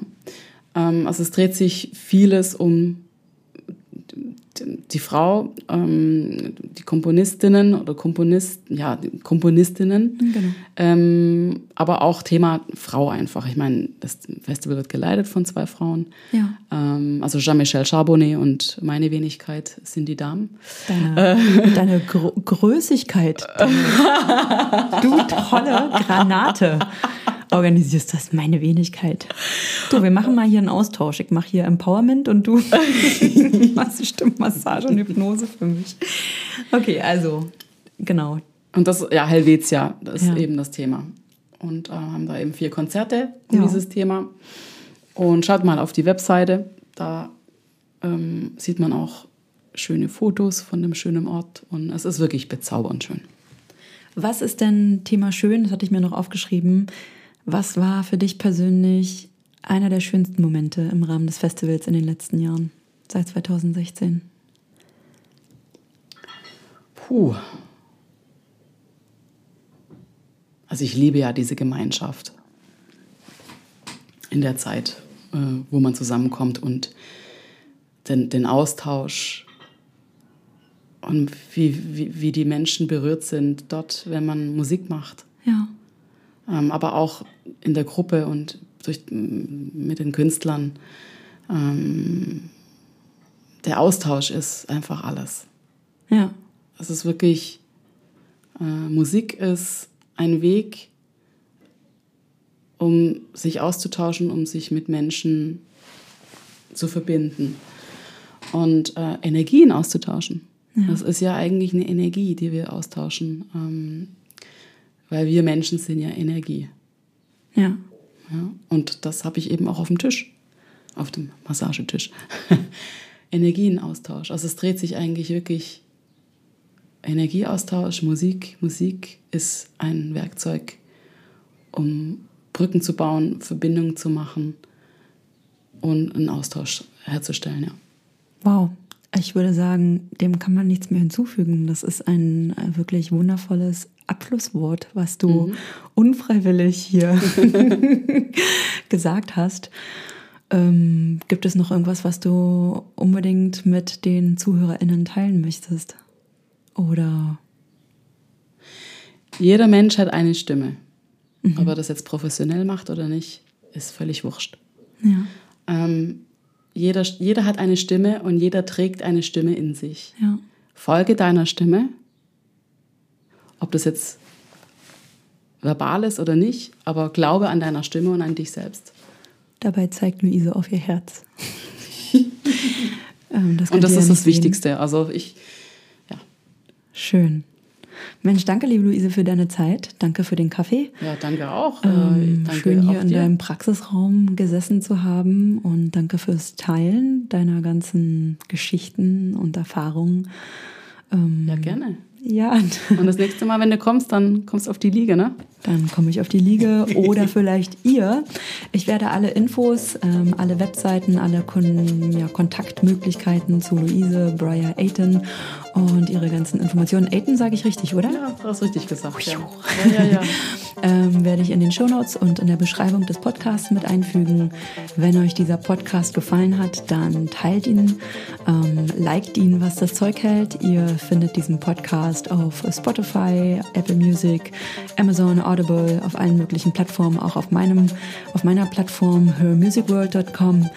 Ähm, also es dreht sich vieles um die Frau, ähm, die Komponistinnen oder Komponisten, ja, Komponistinnen, genau. ähm, aber auch Thema Frau einfach. Ich meine, das Festival wird geleitet von zwei Frauen. Ja. Also Jean-Michel Charbonnet und meine Wenigkeit sind die Damen. Deine, äh. deine Gr Größigkeit. Deine, du tolle Granate organisierst das, meine Wenigkeit. Du, wir machen mal hier einen Austausch. Ich mache hier Empowerment und du machst Stimmmassage und Hypnose für mich. Okay, also, genau. Und das, ja, Helvetia, das ist ja. eben das Thema. Und äh, haben da eben vier Konzerte um ja. dieses Thema. Und schaut mal auf die Webseite, da ähm, sieht man auch schöne Fotos von dem schönen Ort und es ist wirklich bezaubernd schön. Was ist denn Thema schön? Das hatte ich mir noch aufgeschrieben. Was war für dich persönlich einer der schönsten Momente im Rahmen des Festivals in den letzten Jahren, seit 2016? Puh. Also ich liebe ja diese Gemeinschaft. in der Zeit, äh, wo man zusammenkommt und den, den Austausch und wie, wie, wie die Menschen berührt sind dort, wenn man Musik macht. Ja. Ähm, aber auch in der Gruppe und durch, mit den Künstlern. Ähm, der Austausch ist einfach alles. Ja. Es ist wirklich, äh, Musik ist ein Weg, um sich auszutauschen, um sich mit Menschen zu verbinden und äh, Energien auszutauschen. Ja. Das ist ja eigentlich eine Energie, die wir austauschen, ähm, weil wir Menschen sind ja Energie. Ja. ja und das habe ich eben auch auf dem Tisch, auf dem Massagetisch. Energienaustausch. Also es dreht sich eigentlich wirklich Energieaustausch, Musik. Musik ist ein Werkzeug, um Brücken zu bauen, Verbindungen zu machen und einen Austausch herzustellen. Ja. Wow. Ich würde sagen, dem kann man nichts mehr hinzufügen. Das ist ein wirklich wundervolles Abschlusswort, was du mhm. unfreiwillig hier gesagt hast. Ähm, gibt es noch irgendwas, was du unbedingt mit den ZuhörerInnen teilen möchtest? Oder? Jeder Mensch hat eine Stimme. Mhm. Ob er das jetzt professionell macht oder nicht, ist völlig wurscht. Ja. Ähm, jeder, jeder hat eine Stimme und jeder trägt eine Stimme in sich. Ja. Folge deiner Stimme, ob das jetzt verbal ist oder nicht, aber glaube an deiner Stimme und an dich selbst. Dabei zeigt Luise auf ihr Herz. ähm, das und das ist das sehen. Wichtigste. Also ich, ja. Schön. Mensch, danke, liebe Luise, für deine Zeit. Danke für den Kaffee. Ja, danke auch. Ähm, danke schön hier in deinem Praxisraum gesessen zu haben und danke fürs Teilen deiner ganzen Geschichten und Erfahrungen. Ähm, ja, gerne. Ja. Und das nächste Mal, wenn du kommst, dann kommst du auf die Liege, ne? Dann komme ich auf die Liege oder vielleicht ihr. Ich werde alle Infos, ähm, alle Webseiten, alle Kon ja, Kontaktmöglichkeiten zu Luise Breyer Aiton und ihre ganzen Informationen. Aiton sage ich richtig, oder? Ja, du hast richtig gesagt. Ja, ja, ja. ja. ähm, werde ich in den Shownotes und in der Beschreibung des Podcasts mit einfügen. Wenn euch dieser Podcast gefallen hat, dann teilt ihn, ähm, liked ihn, was das Zeug hält. Ihr findet diesen Podcast auf Spotify, Apple Music, Amazon, Audible, auf allen möglichen Plattformen, auch auf meinem, auf meiner Plattform hermusicworld.com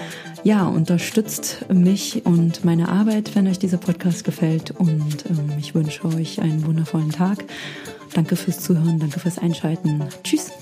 ja, unterstützt mich und meine Arbeit, wenn euch dieser Podcast gefällt. Und ähm, ich wünsche euch einen wundervollen Tag. Danke fürs Zuhören, danke fürs Einschalten. Tschüss.